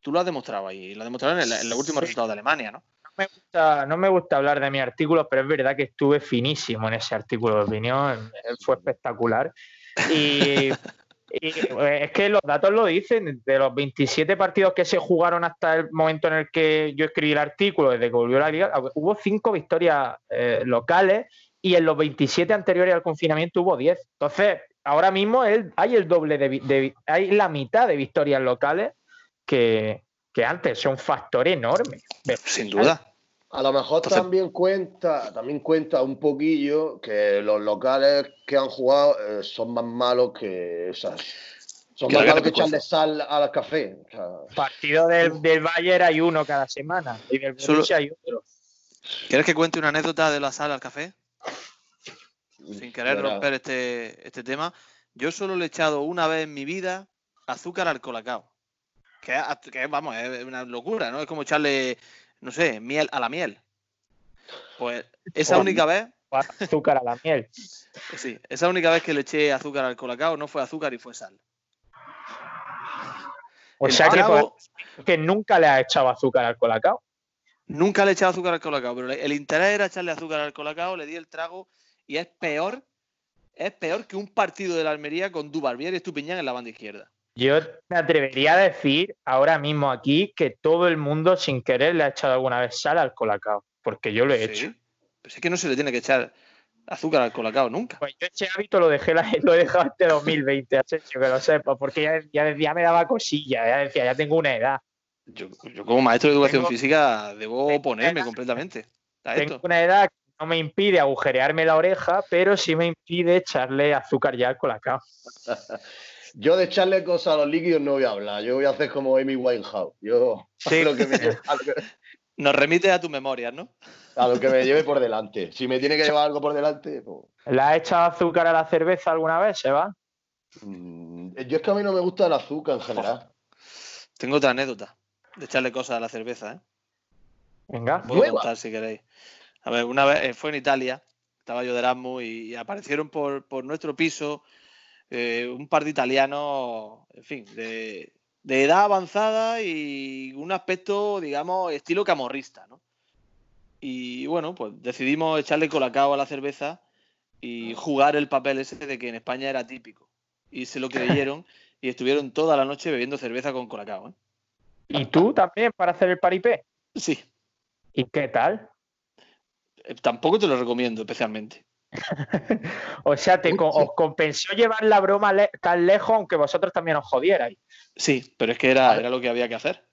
S2: Tú lo has demostrado ahí, lo has demostrado en, el- en los últimos
S1: Sí.
S2: resultados de Alemania, ¿no?
S1: No me, gusta, no me gusta hablar de mi artículo, pero es verdad que estuve finísimo en ese artículo de opinión. eh, Fue espectacular. Y, y, eh, es que los datos lo dicen. De los 27 partidos que se jugaron hasta el momento en el que yo escribí el artículo, desde que volvió la liga, hubo cinco victorias eh, locales y en los 27 anteriores al confinamiento hubo 10. Entonces, ahora mismo el- hay el doble de, hay la mitad de victorias locales que, que antes. Es un factor enorme.
S2: Sin duda.
S3: A lo mejor
S2: Entonces-
S3: también cuenta, también cuenta un poquillo que los locales que han jugado eh, son más malos que esas. Son
S2: Que
S3: más malos que echarle sal al café. O sea,
S1: Partido del, del Bayern hay uno cada semana y del
S2: Solo-
S1: Borussia hay otro.
S2: ¿Quieres que cuente una anécdota de la sal al café? Sin querer romper este, este tema. Yo solo le he echado una vez en mi vida azúcar al colacao. Que, vamos, es una locura, ¿no? Es como echarle, no sé, miel a la miel. Pues esa única vez,
S1: Azúcar a la miel.
S2: sí, esa única vez que le eché azúcar al colacao no fue azúcar y fue sal.
S1: O
S2: El
S1: sea que, que nunca le has echado azúcar al colacao.
S2: Nunca le he echado azúcar al colacao, pero el interés era echarle azúcar al colacao, le di el trago y es peor, es peor que un partido de la Almería con Dubarbier y Estupiñán en la banda izquierda.
S1: Yo me atrevería a decir ahora mismo aquí que todo el mundo sin querer le ha echado alguna vez sal al colacao, porque yo lo he
S2: Sí,
S1: hecho.
S2: Pero es que no se le tiene que echar azúcar al colacao nunca.
S1: Pues yo ese hábito lo dejé lo he dejado este 2020, Asensio, que lo sepa, porque ya, ya, ya me daba cosilla, ya decía, ya tengo una edad.
S2: Yo, yo como maestro de educación
S1: Tengo-
S2: física debo oponerme
S1: edad-
S2: completamente a
S1: Tengo
S2: esto.
S1: una edad que no me impide agujerearme la oreja, pero sí me impide echarle azúcar ya al colacao.
S3: Yo de echarle cosas a los líquidos no voy a hablar. Yo voy a hacer como Amy Winehouse. Yo
S1: Sí.
S3: a, lo que me, a, lo que,
S2: Nos remite a tus memorias, ¿no?
S3: a lo que me lleve por delante. Si me tiene que llevar algo por delante, pues,
S1: ¿Le has echado azúcar a la cerveza alguna vez, Seba?
S3: mm, yo es que a mí no me gusta el azúcar en general.
S2: Tengo otra anécdota de echarle cosas a la cerveza, ¿eh?
S1: Venga.
S2: Puedo
S3: Nueva.
S2: contar si queréis. A ver, una vez eh, fue en Italia, estaba yo de Erasmus y, y aparecieron por, por nuestro piso eh, un par de italianos, en fin, de, de edad avanzada y un aspecto, digamos, estilo camorrista, ¿no? Y bueno, pues decidimos echarle colacao a la cerveza y jugar el papel ese de que en España era típico. Y se lo creyeron y estuvieron toda la noche bebiendo cerveza con colacao, ¿eh?
S1: ¿Y tú también para hacer el paripé?
S2: Sí,
S1: ¿Y qué tal?
S2: eh, tampoco te lo recomiendo especialmente.
S1: O sea, te, os compensó llevar la broma le- tan lejos, aunque vosotros también os jodierais.
S2: Sí, pero es que era, era lo que había que hacer.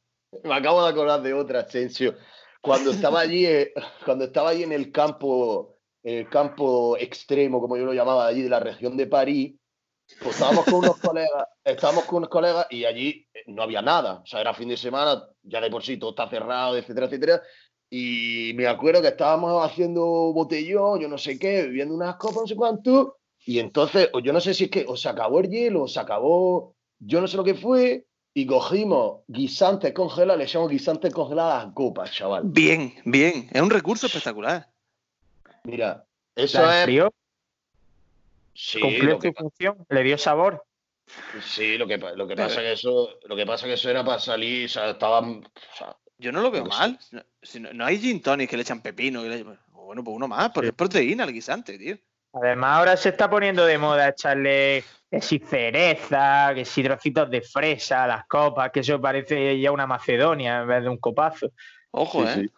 S3: Me acabo de acordar de otra, Asensio. Cuando estaba allí, eh, cuando estaba allí en el campo, en el campo extremo, como yo lo llamaba, allí de la región de París, pues estábamos con unos colegas, estábamos con unos colegas y allí eh, no había nada. O sea, era fin de semana, ya de por sí todo está cerrado, etcétera, etcétera. Y me acuerdo que estábamos haciendo botellón, yo no sé qué, bebiendo unas copas, no sé cuánto. Y entonces, o yo no sé si es que o se acabó el hielo, o se acabó, yo no sé lo que fue, y cogimos guisantes congelados, le echamos guisantes congelados a copas, chaval.
S2: Bien, bien. Es un recurso espectacular.
S3: Mira, eso es.
S1: enfrió,
S3: Sí,
S1: cumplió su función, le dio sabor.
S3: sí, lo que, lo que pasa que eso, lo que pasa que eso era para salir, o sea, estaban, o sea,
S2: Yo no lo veo mal. No, si no, no hay gin tonic que le echan pepino. que le- Bueno, pues uno más, pero es proteína el guisante, tío.
S1: Además, ahora se está poniendo de moda echarle que si cereza, que si trocitos de fresa a las copas, que eso parece ya una Macedonia en vez de un copazo.
S2: Ojo,
S3: Sí,
S2: ¿eh?
S3: sí.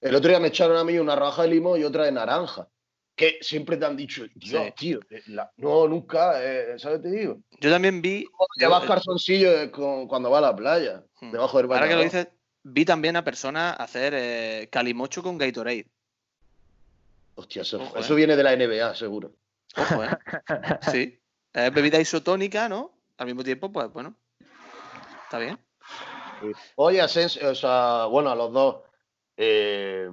S3: El otro día me echaron a mí una raja de limón y otra de naranja. Que siempre te han dicho, Dios,
S2: Sí.
S3: tío, eh, la- no, nunca, eh, ¿sabes? Te digo.
S2: Yo también vi.
S3: Llevas calzoncillos eh, cuando va a la playa,
S2: hmm,
S3: debajo del
S2: Ahora que lo dices, vi también a personas hacer eh, calimocho con Gatorade.
S3: Hostia, eso,
S2: Ojo,
S3: eso
S2: eh.
S3: viene de la NBA, seguro.
S2: Ojo, ¿eh? Sí. Es bebida isotónica, ¿no? Al mismo tiempo, pues bueno. Está bien.
S3: Oye, Asensio, o sea, bueno, a los dos. eh,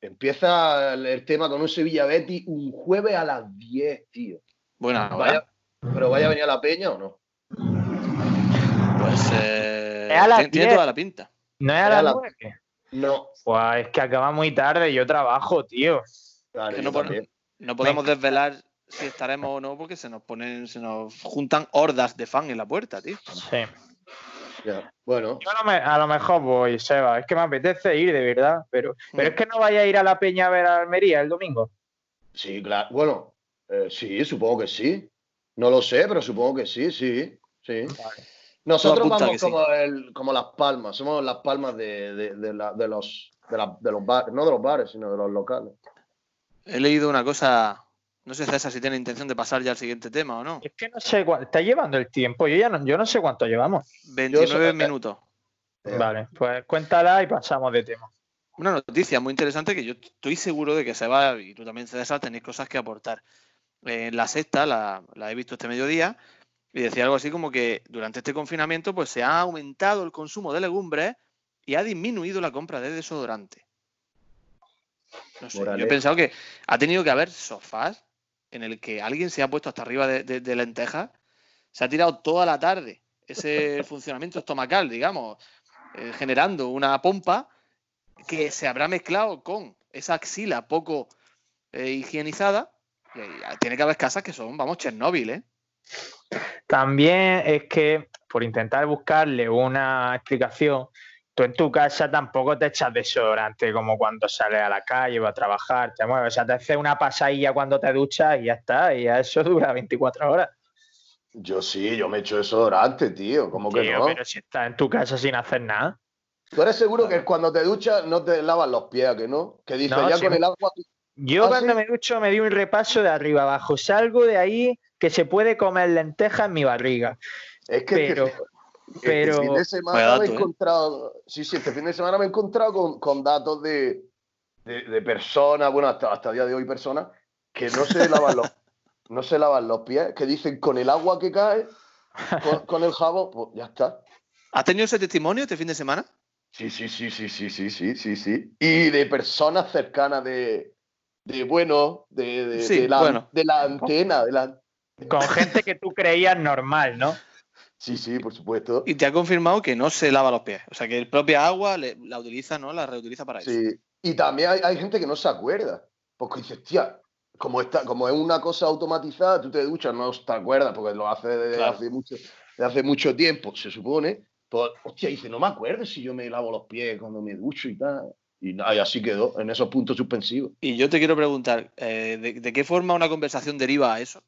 S3: empieza el, el tema con un Sevilla Betty un jueves a las 10, tío.
S2: Buena hora.
S3: Vaya, pero vaya a venir a la peña o no?
S2: Pues eh,
S1: Es a las
S2: tiene, tiene
S1: 10.
S2: toda la pinta.
S1: ¿No es a
S3: Era
S1: las
S3: la-? No.
S1: Pues es que acaba muy tarde, yo trabajo, tío.
S3: Vale,
S2: no, podemos desvelar si estaremos o no, porque se nos ponen, se nos juntan hordas de fan en la puerta, tío.
S1: Sí.
S3: Ya, Bueno,
S1: Yo a lo, me- a lo mejor voy, Seba. Es que me apetece ir, de verdad. Pero, pero
S2: Mm.
S1: es que no vaya a ir a la Peña a ver a Almería el domingo.
S3: sí, claro. Bueno, eh, sí, supongo que sí. No lo sé, pero supongo que sí, sí. sí. Nosotros vamos
S2: sí.
S3: como, el- como las palmas, somos las palmas de, de- de la- de los, de, la- de los bares, no de los bares, sino de los locales.
S2: He leído una cosa, no sé César si tiene intención de pasar ya al siguiente tema o no.
S1: Es que no sé cuánto. Está llevando el tiempo. Yo ya no, yo no sé cuánto llevamos.
S2: 29
S3: Yo-
S2: minutos.
S3: Eh,
S1: Vale, pues cuéntala y pasamos de tema.
S2: Una noticia muy interesante que yo estoy seguro de que se va, y tú también César, tenéis cosas que aportar. En la sexta, la, la he visto este mediodía, y decía algo así como que durante este confinamiento pues se ha aumentado el consumo de legumbres y ha disminuido la compra de desodorante. No sé, yo he pensado que ha tenido que haber sofás en el que alguien se ha puesto hasta arriba de, de- de lentejas, se ha tirado toda la tarde ese funcionamiento estomacal, digamos, eh, generando una pompa que se habrá mezclado con esa axila poco eh, higienizada. Y ahí tiene que haber casas que son, vamos, Chernóbil, ¿eh?
S1: También es que, por intentar buscarle una explicación, tú en tu casa tampoco te echas desodorante como cuando sales a la calle o a trabajar, te mueves, o sea, te haces una pasadilla cuando te duchas y ya está, y ya eso dura 24 horas.
S3: Yo sí, yo me echo desodorante, tío. ¿Cómo que
S1: Tío,
S3: no?
S1: pero si estás en tu casa sin hacer nada.
S3: ¿Tú eres seguro que cuando te duchas no te lavas los pies, ¿a que no? Que dices,
S1: No,
S3: ya
S1: sí.
S3: con el agua...
S1: Yo
S3: ¿Ah,
S1: cuando
S3: sí?
S1: me ducho me di un repaso de arriba abajo, salgo de ahí que se puede comer lentejas en mi barriga.
S3: Es que
S1: Pero-
S3: este, este
S1: pero-
S3: fin de semana
S2: dato,
S3: me he
S2: ¿eh?
S3: encontrado... Sí, sí, este fin de semana me he encontrado con, con datos de, de, de personas, bueno, hasta, hasta el día de hoy personas, que no se lavan los, no se lavan los pies, que dicen con el agua que cae, con, con el jabón, pues ya está.
S2: ¿Has tenido ese testimonio este fin de semana?
S3: Sí, sí, sí, sí, sí, sí, sí, sí, sí. Y de personas cercanas de, de bueno, de, de,
S2: Sí,
S3: de la,
S2: bueno.
S3: de la antena, de la...
S1: Con gente que tú creías normal, ¿no?
S3: Sí, sí, por supuesto.
S2: Y te ha confirmado que no se lava los pies. O sea, que el propia agua le- la utiliza, ¿no? La reutiliza para eso.
S3: Sí. Y también hay, hay gente que no se acuerda. Porque dices, tía, como, está, como es una cosa automatizada, tú te duchas, no te acuerdas, porque lo hace desde
S2: Claro.
S3: hace, mucho, desde hace mucho tiempo, se supone. Pues, hostia, dice, no me acuerdo si yo me lavo los pies cuando me ducho y tal. Y, nada, y así quedó, en esos puntos suspensivos.
S2: Y yo te quiero preguntar, eh, ¿de, de qué forma una conversación deriva a eso?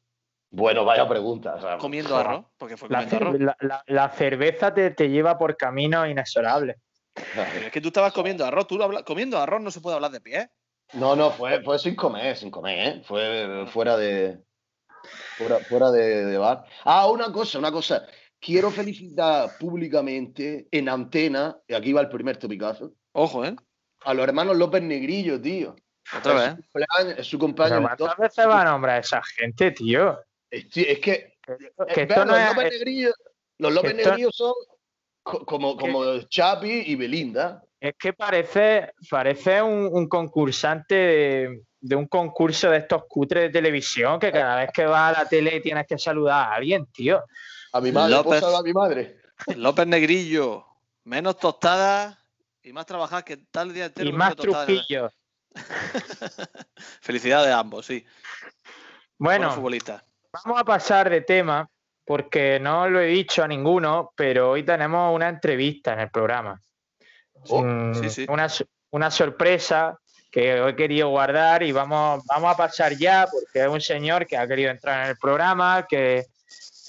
S3: Bueno, vaya pregunta. o sea,
S2: Comiendo arroz, porque fue
S1: La,
S2: comiendo arroz.
S1: la- la- la cerveza te, te lleva por caminos inexorables.
S2: Pero es que tú estabas comiendo arroz. Tú habla- comiendo arroz no se puede hablar de pies.
S3: No, no, fue, fue sin comer, sin comer, ¿eh? Fue fuera de. Fuera, fuera de, de bar. Ah, una cosa, una cosa. Quiero felicitar públicamente en antena, y aquí va el primer topicazo,
S2: Ojo, ¿eh?
S3: A los hermanos López Negrillo, tío.
S2: Otra
S3: es
S2: vez.
S3: Su es su cumpleaños.
S1: ¿Cuántas veces va a nombrar a esa gente, tío?
S3: Es, que,
S1: Que
S3: eh,
S1: esto
S3: vean,
S1: no
S3: los
S1: es.
S3: López Negrillo, los López
S1: esto-
S3: Negrillo son co- como, como Chapi y Belinda.
S1: Es que parece, parece un, un concursante de, de un concurso de estos cutres de televisión que cada vez que vas a la tele tienes que saludar a alguien, tío.
S3: A mi madre,
S2: López.
S3: a mi madre.
S2: López Negrillo, menos tostadas y más trabajar que tal día entero
S1: Y más
S2: tostadas.
S1: truquillos.
S2: Felicidades a ambos, sí.
S1: Bueno,
S2: futbolistas.
S1: vamos a pasar de tema porque no lo he dicho a ninguno, pero hoy tenemos una entrevista en el programa.
S3: Oh,
S2: sí, sí.
S1: Una, una sorpresa que he querido guardar y vamos, vamos a pasar ya porque es un señor que ha querido entrar en el programa, que,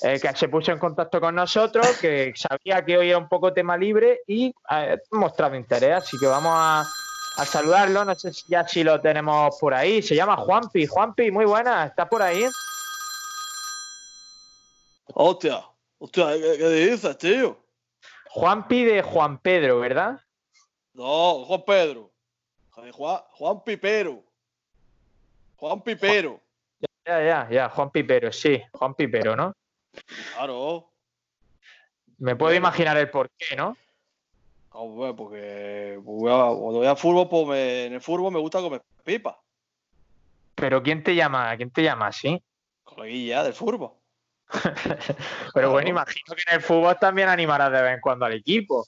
S1: eh, que se puso en contacto con nosotros, que sabía que hoy era un poco tema libre y ha mostrado interés, así que vamos a, a saludarlo. No sé si ya si lo tenemos por ahí. Se llama Juanpi. Juanpi, muy buena, ¿estás por ahí?
S2: Hostia, hostia, ¿qué, qué dices, tío?
S1: Juanpi de Juan Pedro, ¿verdad?
S2: No, Juan Pedro. Juan, Juan Pipero. Juan Pipero.
S1: Ya, ya, ya, Juan Pipero, sí, Juan Pipero, ¿no?
S2: Claro.
S1: Me puedo imaginar el porqué, ¿no?
S2: Hombre, porque pues, voy a- cuando voy al fútbol, pues me- en el fútbol me gusta comer pipa.
S1: Pero ¿quién te llama? ¿Quién te llama así?
S2: Coleguilla del fútbol.
S1: Pero bueno, imagino que en el fútbol también animarás de vez en cuando al equipo.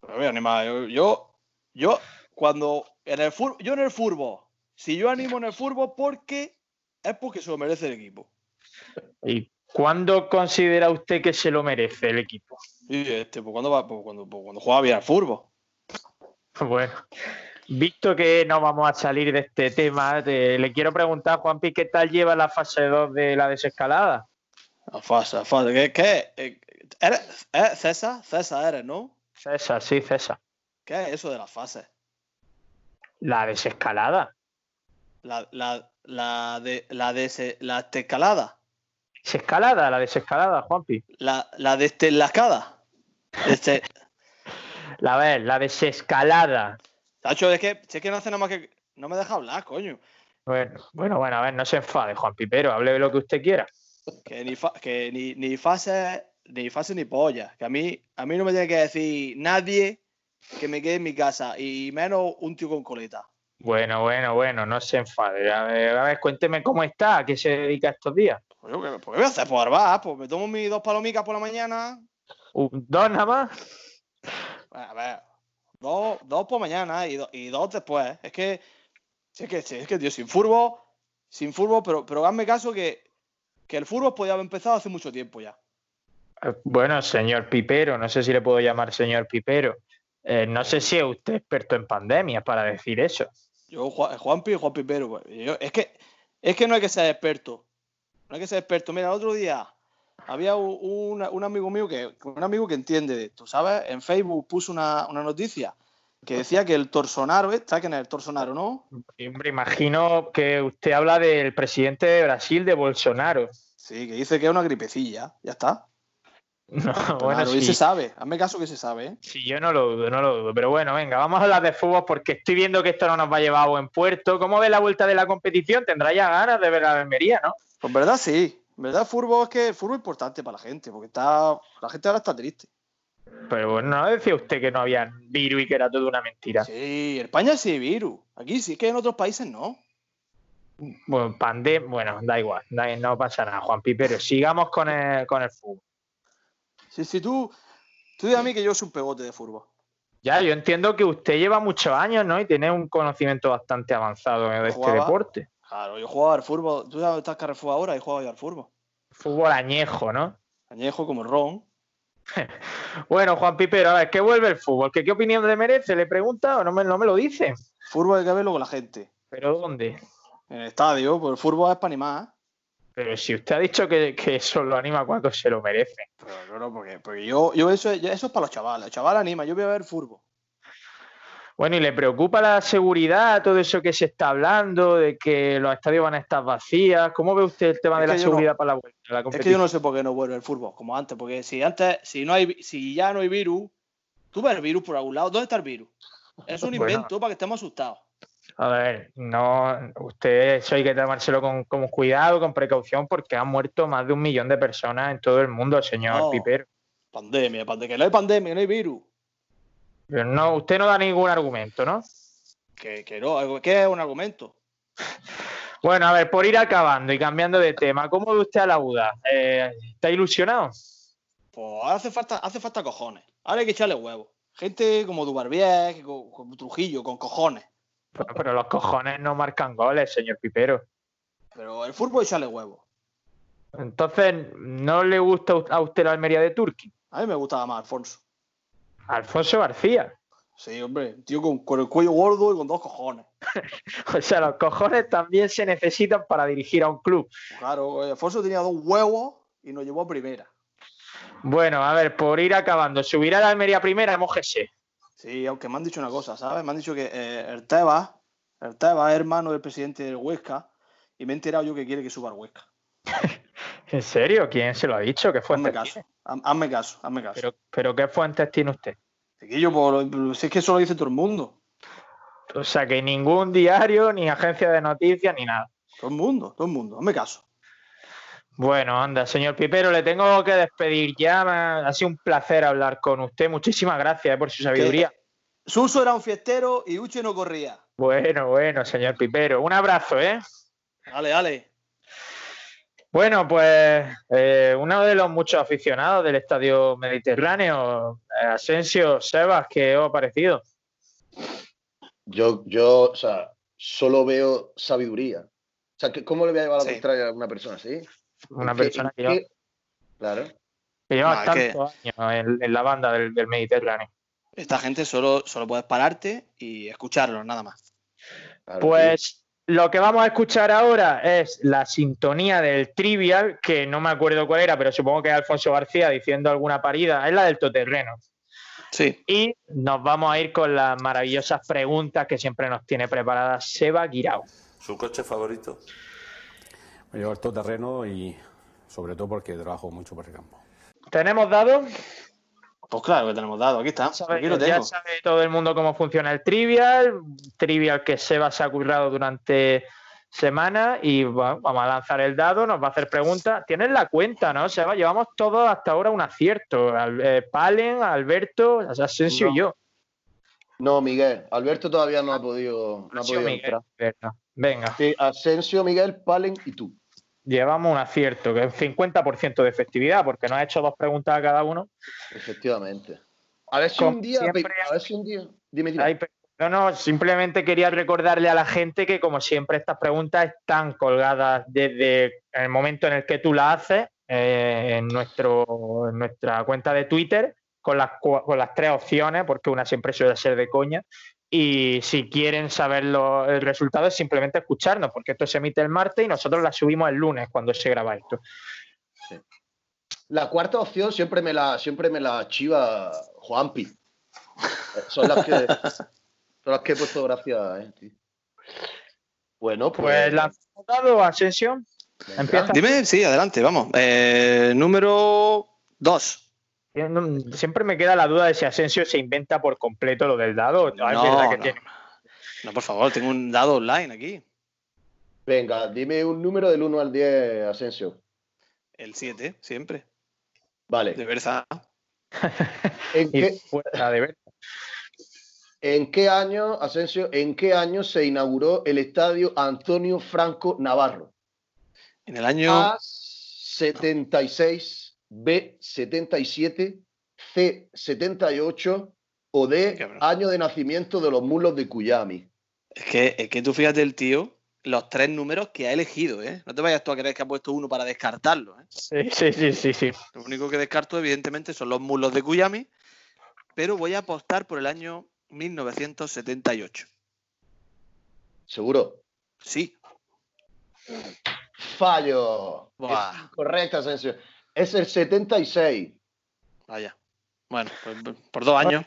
S2: Pero voy a animar. Yo, yo, yo, cuando en el fútbol, yo en el fútbol, si yo animo en el fútbol, porque es porque se lo merece el equipo.
S1: ¿Y cuándo considera usted que se lo merece el equipo?
S2: Y este, pues cuando va, pues cuando, pues cuando juega bien al fútbol.
S1: Bueno, visto que no vamos a salir de este tema, te- le quiero preguntar, Juanpi, ¿qué tal lleva la fase 2 de la desescalada?
S2: A fase, a fase. ¿Qué, qué? Eh, ¿Eres, eh, César? César eres, ¿no?
S1: César, sí, César.
S2: ¿Qué es eso de las fases?
S1: La desescalada.
S2: La, la, la de la de la escalada.
S1: Desescalada, la desescalada, Juanpi.
S2: La, la de estelacada. Este,
S1: La ver, la desescalada.
S2: Tacho, es que, es que no hace nada más que. No me deja hablar, coño.
S1: Bueno, bueno, bueno, a ver, no se enfade, Juanpi, pero hable de lo que usted quiera.
S2: Que ni, fa- que ni, ni fase ni fase ni polla. Que a mí, a mí no me tiene que decir nadie que me quede en mi casa y menos un tío con coleta.
S1: Bueno, bueno, bueno, no se enfade. A ver, a ver, cuénteme cómo está, a qué se dedica estos días.
S2: Pues yo, ¿qué, pues, ¿qué voy a hacer? Pues barbar, pues me tomo mis dos palomicas por la mañana.
S1: ¿Dos nada más?
S2: A ver, dos, dos por mañana y, do- y dos después. Es que, es que, es que, tío, sin furbo, sin furbo, pero, pero hazme caso que, que el furbo podía haber empezado hace mucho tiempo ya.
S1: Eh, Bueno, señor Pipero, no sé si le puedo llamar señor Pipero. Eh, no sé si es usted experto en pandemias para decir eso.
S2: Yo, Juan, Juanpi, Juan Pipero, pues, yo- es que es que no hay que ser experto. No hay que ser experto. Mira, el otro día había un, amigo mío que, un amigo que entiende de esto, ¿sabes? En Facebook puso una, una noticia que decía que el Torsonaro, ¿eh? ¿sabes quién es el Torsonaro, no?
S1: Y, Hombre, imagino que usted habla del presidente de Brasil, de Bolsonaro.
S2: Sí, que dice que es una gripecilla, ya está.
S1: No, bueno,
S2: y
S1: sí,
S2: se sabe, hazme caso que se sabe, ¿eh?
S1: sí, yo no lo dudo, no lo dudo. Pero bueno, venga, vamos a hablar de fútbol porque estoy viendo que esto no nos va a llevar a buen puerto. ¿Cómo ve la vuelta de la competición? Tendrá ya ganas de ver a la Almería, ¿no?
S2: Pues en verdad sí. En verdad, fútbol es que fútbol es importante para la gente, porque está, la gente ahora está triste.
S1: Pero bueno, ¿no decía usted que no había virus y que era todo una mentira?
S2: Sí, en España sí hay virus. Aquí sí, que en otros países no.
S1: Bueno, pandemia, bueno, da igual, da- no pasa nada, Juan Pipero. Sigamos con el, con el fútbol.
S2: Sí, sí, tú, tú di a mí que yo soy un pegote de fútbol.
S1: Ya, yo entiendo que usted lleva muchos años, ¿no? Y tiene un conocimiento bastante avanzado de este deporte.
S2: Claro, yo jugaba al fútbol. Tú ya estás Carrefour ahora y jugaba yo al fútbol.
S1: Fútbol añejo, ¿no?
S2: Añejo como ron.
S1: Bueno, Juan Pipero, a ver, ¿qué vuelve el fútbol? ¿Qué, qué opinión le merece? ¿Le pregunta o no me, no me lo dice?
S2: Fútbol hay que verlo con la gente.
S1: ¿Pero dónde?
S2: En el estadio, pues el fútbol es para animar.
S1: Pero si usted ha dicho que, que eso lo anima cuando se lo merece.
S2: Pero no, no, porque, porque yo, yo eso, eso es para los chavales. Los chavales anima, yo voy a ver fútbol.
S1: Bueno, ¿y le preocupa la seguridad, todo eso que se está hablando, de que los estadios van a estar vacías? ¿Cómo ve usted el tema
S2: Es
S1: de la
S2: no-
S1: seguridad para la vuelta? la
S2: Es que yo no sé por qué no vuelve el fútbol como antes, porque si antes, si no hay, si ya no hay virus, tú ves el virus por algún lado, ¿dónde está el virus? Es un
S1: Bueno.
S2: invento para que estemos asustados.
S1: A ver, no, usted eso hay que tomárselo con, con cuidado, con precaución, porque han muerto más de un millón de personas en todo el mundo, señor
S2: No.
S1: Pipero.
S2: Pandemia, pandemia, que no hay pandemia, no hay virus.
S1: Pero no, usted no da ningún argumento, ¿no?
S2: Que, que no, ¿qué es un argumento?
S1: Bueno, a ver, por ir acabando y cambiando de tema, ¿cómo ve usted a la UDA? Eh, ¿Está ilusionado?
S2: Pues ahora hace falta, hace falta cojones. Ahora hay que echarle huevos. Gente como Dubarbier, como, como Trujillo, con cojones.
S1: Bueno, pero los cojones no marcan goles, señor Pipero.
S2: Pero el fútbol echarle huevos.
S1: Entonces, ¿no le gusta a usted la Almería de Turquía?
S2: A mí me gustaba más Alfonso.
S1: Alfonso García.
S2: Sí, hombre, tío con, con el cuello gordo y con dos cojones.
S1: O sea, los cojones también se necesitan para dirigir a un club.
S2: Claro, eh, Alfonso tenía dos huevos y nos llevó a primera.
S1: Bueno, a ver, por ir acabando, subirá la Almería primera, mójese.
S2: Sí, aunque me han dicho una cosa, ¿sabes? Me han dicho que eh, el Tebas, el Tebas es hermano del presidente del Huesca y me he enterado yo que quiere que suba al Huesca.
S1: ¿En serio? ¿Quién se lo ha dicho? ¿Qué
S2: Hazme
S1: fuentes
S2: caso,
S1: tiene?
S2: haz- hazme caso, hazme caso.
S1: ¿Pero, pero qué fuentes tiene usted?
S2: Chiquillo, por- si es que eso lo dice todo el mundo.
S1: O sea, que ningún diario, ni agencia de noticias, ni nada.
S2: Todo el mundo, todo el mundo. Hazme caso.
S1: Bueno, anda, señor Pipero, le tengo que despedir ya. Me ha ha sido un placer hablar con usted. Muchísimas gracias eh, por su sabiduría.
S2: Suso era un fiestero y Uche no corría.
S1: Bueno, bueno, señor Pipero. Un abrazo, ¿eh?
S2: Dale, dale.
S1: Bueno, pues eh, uno de los muchos aficionados del Estadio Mediterráneo, eh, Asensio, Sebas, ¿qué os ha parecido?
S3: Yo, yo, o sea, solo veo sabiduría. O sea, que- ¿cómo le voy a llevar a la
S2: Sí.
S3: contraria a una persona así?
S1: Una
S3: ¿En qué-
S1: persona que lleva,
S3: qué? Claro.
S1: que lleva
S2: No, que-
S1: tantos años en, en la banda del, del Mediterráneo.
S2: Esta gente solo, solo puedes pararte y escucharlos, nada más.
S3: claro,
S1: Pues lo que vamos a escuchar ahora es la sintonía del Trivial, que no me acuerdo cuál era, pero supongo que es Alfonso García diciendo alguna parida. Es la del toterreno.
S2: Sí.
S1: Y nos vamos a ir con las maravillosas preguntas que siempre nos tiene preparadas Seba Guirao.
S4: ¿Su coche favorito?
S5: Me llevo el todoterreno y sobre todo porque trabajo mucho por el campo.
S1: ¿Tenemos dados?
S2: Pues claro que tenemos dado. Aquí está.
S1: Sabe-
S2: Aquí lo
S1: ya
S2: tengo.
S1: sabe todo el mundo cómo funciona el Trivial. Trivial que Seba se ha currado durante semana y bueno, vamos a lanzar el dado, nos va a hacer preguntas. Tienes la cuenta, ¿no? Seba? llevamos todos hasta ahora un acierto. Al- eh, Palen, Alberto, Asensio
S3: No.
S1: y yo.
S3: No, Miguel. Alberto todavía no ha podido, no ha podido
S1: Miguel,
S3: entrar.
S1: Venga,
S3: Sí, Asensio, Miguel, Palen y tú.
S1: Llevamos un acierto, que es 50% de efectividad, porque nos ha hecho dos preguntas a cada uno.
S3: Efectivamente. A ver si
S1: Como
S3: un día.
S1: siempre-
S3: A ver si un día. Dime,
S1: no, no, simplemente quería recordarle a la gente que, como siempre, estas preguntas están colgadas desde el momento en el que tú las haces eh, en, nuestro, en nuestra cuenta de Twitter con las, con las tres opciones, porque una siempre suele ser de coña. Y si quieren saber lo- el resultado, es simplemente escucharnos, porque esto se emite el martes y nosotros la subimos el lunes cuando se graba esto.
S3: La cuarta opción siempre me la, siempre me la chiva Juanpi. Eh, Son las que, son las que he puesto gracias. Eh, tío. Bueno, pues.
S1: Pues lanzamos dado, Ascensión. empieza.
S2: Dime, sí, adelante, vamos. Eh, número 2.
S1: No- Siempre me queda la duda de si Asensio se inventa por completo lo del dado. No, es verdad que tiene.
S2: no, por favor, tengo un dado online aquí.
S3: Venga, dime un número del 1 al 10, Asensio.
S2: El 7, siempre. De
S3: Vale.
S2: verdad.
S3: ¿En qué,
S1: fuera de ver.
S3: ¿En qué año, Asensio, en qué año se inauguró el estadio Antonio Franco Navarro?
S2: En el año.
S3: A 76, B 77, C 78 o D
S2: Cabrón.
S3: año de nacimiento de los mulos de Cuyami.
S2: Es que, es que tú fíjate el tío, los tres números que ha elegido, ¿eh? No te vayas tú a creer que ha puesto uno para descartarlo, ¿eh?
S1: Sí, sí, sí, sí, sí.
S2: Lo único que descarto, evidentemente, son los mulos de Kuyami, pero voy a apostar por el año 1978.
S3: ¿Seguro?
S2: Sí.
S3: Fallo. Incorrecto, Asensio. Es el 76.
S2: Vaya. Bueno, pues por dos años.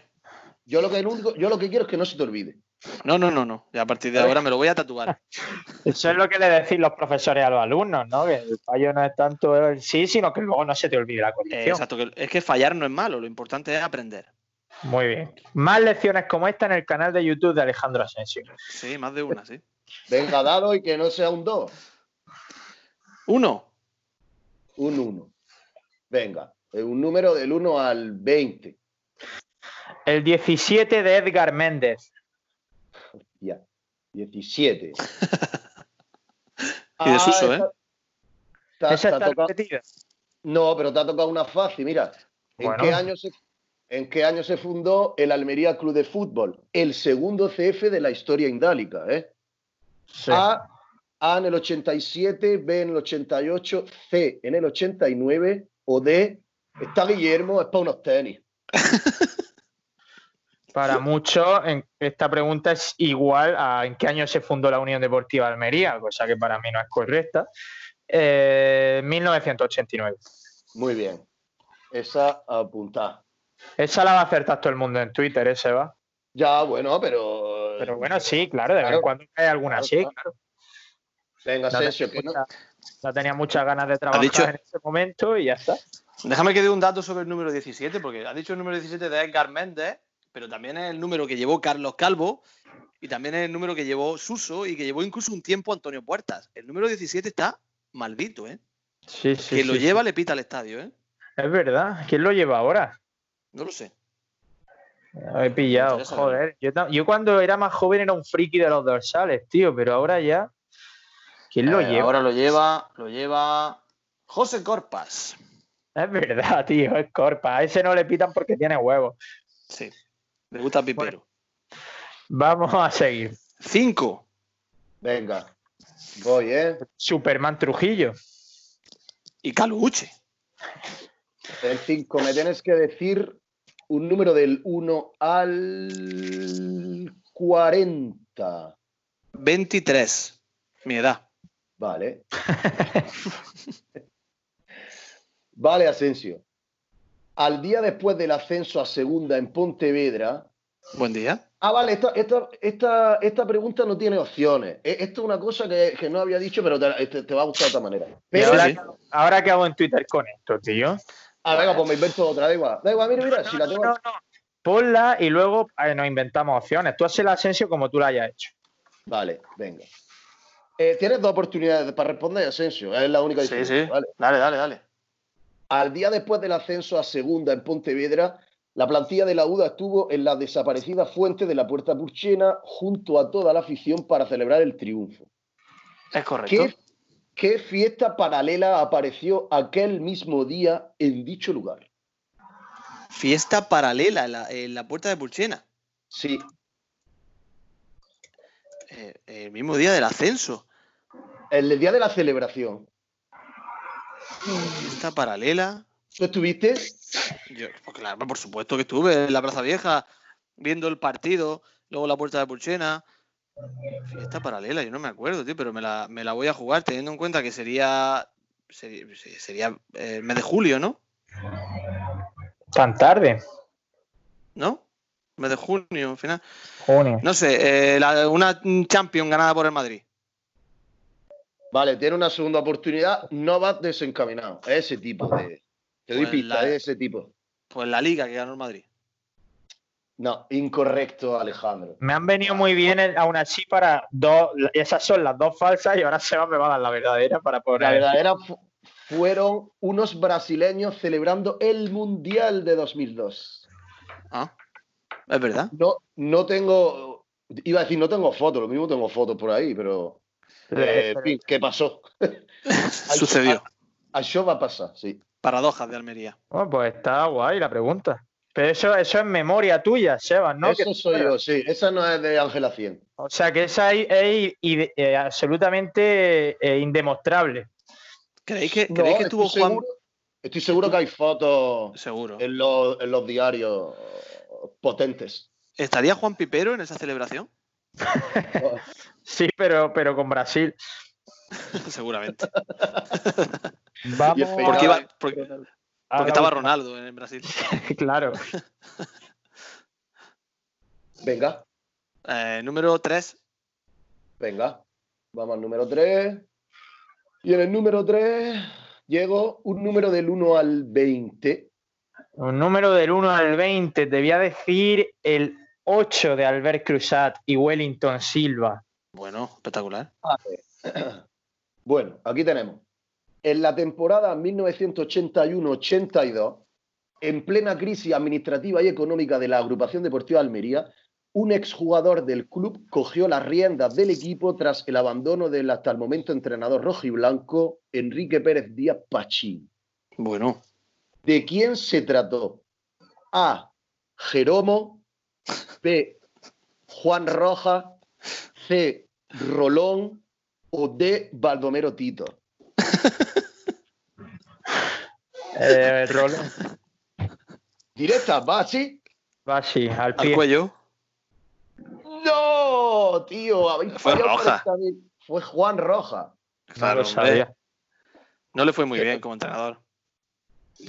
S3: Yo lo que, el único- yo lo que quiero es que no se te olvide.
S2: No, no, no, no. Ya a partir de ahora me lo voy a tatuar.
S1: Eso es lo que le decís los profesores a los alumnos, ¿no? Que el fallo no es tanto el sí, sino que luego no se te olvide la
S2: Eh,
S1: condición.
S2: exacto, que es que fallar no es malo, lo importante es aprender.
S1: Muy bien. Más lecciones como esta en el canal de YouTube de Alejandro Asensio.
S2: Sí, más de una, sí.
S3: Venga, dado y que no sea un 2.
S2: Uno.
S3: Un 1. Venga, eh, un número del 1 al 20.
S1: El 17 de Edgar Méndez.
S3: Ya. 17.
S2: Y de Suso, ¿eh?
S3: te ha-
S1: Esa
S3: te ha
S1: está.
S3: No, pero te ha tocado una fácil. Mira, ¿en,
S1: Bueno.
S3: qué año se, ¿en qué año se fundó el Almería Club de Fútbol? El segundo CF de la historia indálica. ¿eh?
S1: Sí.
S3: A, A en el 87, B en el 88, C en el 89 o D, está Guillermo, es para unos tenis.
S1: Para muchos, esta pregunta es igual a en qué año se fundó la Unión Deportiva Almería, cosa que para mí no es correcta. Eh, 1989.
S3: Muy bien. Esa apuntada.
S1: Esa la va a acertar todo el mundo en Twitter, ese va.
S3: Ya, bueno, pero.
S1: Pero bueno, sí, claro, de vez en cuando hay alguna
S3: Claro,
S1: así,
S3: claro.
S1: claro.
S3: Venga,
S1: No tenía,
S3: que no.
S1: No tenía muchas ganas de trabajar
S2: dicho-
S1: en ese momento y ya está.
S2: Déjame que dé un dato sobre el número 17, porque ha dicho el número 17 de Edgar Méndez, pero también es el número que llevó Carlos Calvo y también es el número que llevó Suso y que llevó incluso un tiempo Antonio Puertas. El número 17 está maldito, ¿eh?
S1: Sí, sí.
S2: Quien lo
S1: sí,
S2: lleva le pita al estadio, ¿eh?
S1: Es verdad. ¿Quién lo lleva ahora?
S2: No lo sé.
S1: Lo he pillado, joder. Yo, yo cuando era más joven era un friki de los dorsales, tío, pero ahora ya. ¿Quién lo
S2: Eh,
S1: lleva?
S2: Ahora lo lleva, lo lleva José Corpas.
S1: Es verdad, tío, es Corpa. A ese no le pitan porque tiene huevos.
S2: Sí. Le gusta Pipero.
S1: Vamos a seguir.
S2: Cinco.
S3: Venga. Voy, ¿eh?
S1: Superman Trujillo.
S2: Y Caluche.
S3: El 5. Me tienes que decir un número del 1 al 40.
S2: 23. Mi edad.
S3: Vale. vale, Asensio. Al día después del ascenso a segunda en Pontevedra.
S2: Buen día.
S3: Ah, vale, esta, esta, esta, esta pregunta no tiene opciones. E- Esto es una cosa que, que no había dicho, pero te, te- te va a gustar de otra manera.
S1: ¿Y
S3: Pero,
S1: ahora,
S2: sí.
S1: ahora qué hago en Twitter con esto, tío?
S3: ah, venga, pues me invento otra. Da igual, da igual, mira, mira, si la tengo.
S1: No, no. Ponla y luego eh, nos inventamos opciones. Tú haces el ascenso como tú la hayas hecho.
S3: Vale, venga. Eh, tienes dos oportunidades para responder, Asensio. Es la única
S2: Sí,
S3: diferencia.
S2: sí.
S3: ¿vale?
S2: Dale, dale, dale.
S3: Al día después del ascenso a segunda en Pontevedra, la plantilla de la UDA estuvo en la desaparecida fuente de la Puerta Purchena junto a toda la afición para celebrar el triunfo.
S2: Es correcto.
S3: ¿Qué, qué fiesta paralela apareció aquel mismo día en dicho lugar?
S2: Fiesta paralela en la, en la puerta de Pulchena.
S3: Sí,
S2: Eh, el mismo día del ascenso.
S3: el día de la celebración.
S2: Fiesta paralela.
S3: ¿Tú estuviste?
S2: Yo, pues claro, por supuesto que estuve en la Plaza Vieja viendo el partido, luego la puerta de Pulchena. Fiesta paralela, yo no me acuerdo, tío, pero me la, me la voy a jugar teniendo en cuenta que sería sería, sería el mes de julio, ¿no?
S1: Tan tarde.
S2: ¿No? Mes de junio, al final.
S1: Junio.
S2: No sé, eh, la- una Champion ganada por el Madrid.
S3: Vale, tiene una segunda oportunidad. No vas desencaminado. Es ese tipo de. Te doy
S2: Pues
S3: pista,
S2: la-
S3: es ese tipo.
S2: Pues la liga que ganó el Madrid.
S3: No, incorrecto, Alejandro.
S1: Me han venido muy bien el- aún así para dos. Esas son las dos falsas y ahora Seba me va a dar la verdadera para poder.
S3: La verdadera fu- fueron unos brasileños celebrando el Mundial de 2002.
S2: Ah, es verdad.
S3: No, no tengo. Iba a decir, no tengo fotos, lo mismo tengo fotos por ahí, pero. eh, en fin, ¿qué pasó?
S2: Sucedió.
S3: Això va a pasar, sí.
S2: Paradojas de Almería.
S1: Bueno, pues está guay la pregunta. Pero eso, eso es memoria tuya, Sebas, ¿no?
S3: Eso soy yo, sí. Esa no es de Ángela 100.
S1: O sea que esa es, eh, absolutamente eh, indemostrable.
S2: ¿Creéis que,
S3: No,
S2: ¿creéis que
S3: estoy
S2: estuvo Juan?
S3: seguro- estoy seguro que hay fotos
S2: Seguro.
S3: en los, en los diarios potentes.
S2: ¿Estaría Juan Pipero en esa celebración?
S1: Sí, pero, pero con Brasil.
S2: Seguramente.
S1: Vamos
S2: Porque, iba- porque,
S1: a
S2: porque estaba. Ronaldo en Brasil.
S1: Claro.
S3: Venga,
S2: Eh, número 3.
S3: venga. Vamos al número 3. Y en el número 3 llego un número del 1 al 20.
S1: Un número del 1 al 20. Te voy a decir el 8 de Albert Cruzat y Wellington Silva.
S2: Bueno, espectacular.
S3: Bueno, aquí tenemos. En la temporada 1981-82, en plena crisis administrativa y económica de la agrupación deportiva Almería, un exjugador del club cogió las riendas del equipo tras el abandono del hasta el momento entrenador rojiblanco Enrique Pérez Díaz Pachín.
S2: Bueno,
S3: ¿De quién se trató? A. Jeromo. B. Juan Roja. C. Rolón. O D. Baldomero Tito.
S1: Eh, Rolo-
S3: Directa, va así.
S1: Va así, al
S2: cuello.
S3: No, tío, habéis
S2: Fue Roja.
S3: 40.000. Fue Juan Roja.
S1: No lo sabía.
S2: No le fue muy bien como entrenador.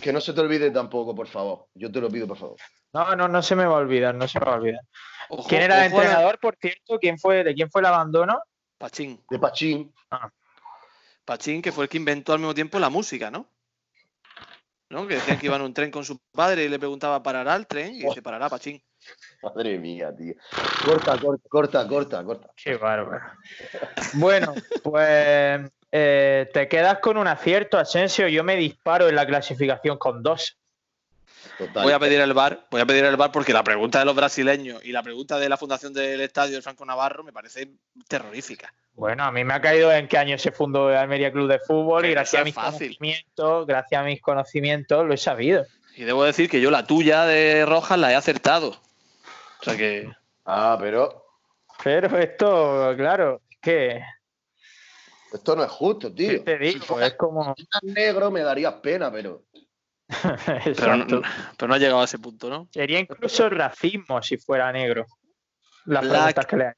S3: Que no se te olvide tampoco, por favor. Yo te lo pido, por favor.
S1: No, no, no se me va a olvidar, no se me va a olvidar.
S2: Ojo-
S1: ¿Quién era el
S2: a-
S1: entrenador, por cierto? ¿Quién fue, ¿De quién fue el abandono?
S2: Pachín.
S3: De Pachín.
S2: Pachín, que fue el que inventó al mismo tiempo la música, ¿no? ¿No? Que decían que iba en un tren con su padre y le preguntaba, ¿parará el tren? Y dice, parará, Pachín.
S3: Madre mía, tío. Corta, corta, corta, corta, corta.
S1: Qué bárbaro. Bueno, pues eh, te quedas con un acierto, Asensio. Yo me disparo en la clasificación con dos.
S3: Total.
S2: Voy a pedir el bar, voy a pedir el bar porque la pregunta de los brasileños y la pregunta de la fundación del estadio de Franco Navarro me parece terrorífica.
S1: Bueno, a mí me ha caído en qué año se fundó el Almería Club de Fútbol y gracias a mis
S2: fácil.
S1: conocimientos, gracias a mis conocimientos, lo he sabido.
S2: Y debo decir que yo la tuya de Rojas la he acertado. O sea que
S3: Ah, pero
S1: Pero esto, claro, es que
S3: esto no es justo, tío.
S1: ¿qué te
S3: Si
S1: Es como.
S3: negro me darías pena, pero.
S2: pero no, pero no ha llegado a ese punto, ¿no?
S1: Sería incluso racismo si fuera negro. Las
S2: Black.
S1: preguntas que le.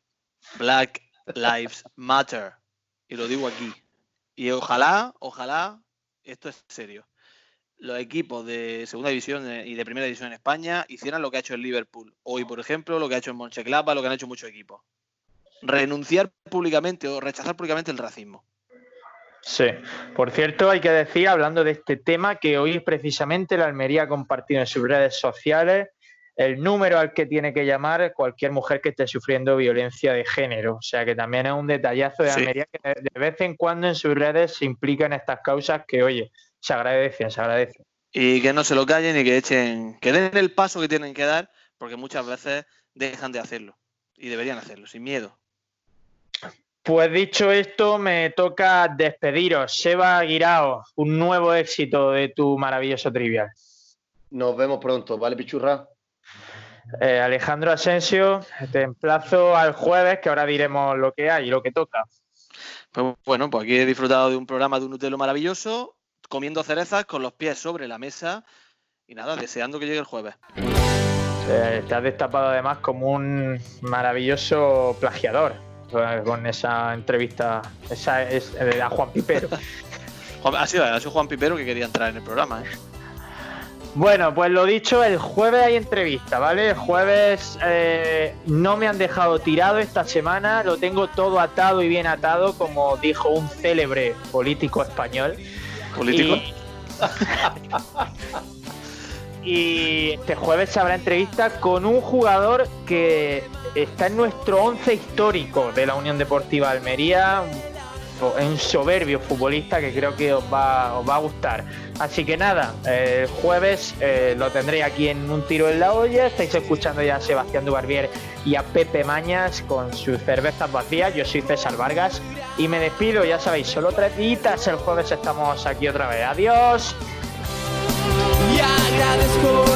S2: Black Lives Matter. Y lo digo aquí. Y ojalá, ojalá, esto es serio. Los equipos de segunda división y de primera división en España hicieran lo que ha hecho el Liverpool. Hoy, por ejemplo, lo que ha hecho en Moncheclapa, lo que han hecho muchos equipos. Renunciar públicamente o rechazar públicamente el racismo.
S1: Sí. Por cierto, hay que decir, hablando de este tema, que hoy precisamente la Almería ha compartido en sus redes sociales el número al que tiene que llamar cualquier mujer que esté sufriendo violencia de género. O sea que también es un detallazo de Almería que de vez en cuando en sus redes se implican estas causas que, oye, se agradecen, se agradecen.
S2: Y que no se lo callen y que echen, que den el paso que tienen que dar, porque muchas veces dejan de hacerlo. Y deberían hacerlo, sin miedo.
S1: Pues dicho esto, me toca despediros. Seba Guirao, un nuevo éxito de tu maravilloso trivial.
S3: Nos vemos pronto, ¿vale, Pichurra?
S1: Eh, Alejandro Asensio, te emplazo al jueves, que ahora diremos lo que hay y lo que toca.
S2: Pues bueno, pues aquí he disfrutado de un programa de un Nutelo maravilloso, comiendo cerezas con los pies sobre la mesa y nada, deseando que llegue el jueves.
S1: te has destapado además como un maravilloso plagiador con esa entrevista esa es eh, a Juan Pipero.
S2: ha, sido, ha sido Juan Pipero que quería entrar en el programa. ¿eh?
S1: Bueno, pues lo dicho, el jueves hay entrevista, ¿vale? El jueves eh, no me han dejado tirado esta semana, lo tengo todo atado y bien atado, como dijo un célebre político español.
S2: ¿Político?
S1: Y, este jueves habrá entrevista con un jugador que está en nuestro once histórico de la Unión Deportiva Almería, un soberbio futbolista que creo que os va, a gustar. Así que nada, el jueves eh, lo tendré aquí en un tiro en la olla. Estáis escuchando ya a Sebastián Dubarbier y a Pepe Mañas con sus cervezas vacías. Yo soy César Vargas y me despido, ya sabéis, solo tres días. El jueves estamos aquí otra vez. Adiós.
S4: Y agradezco los momentos.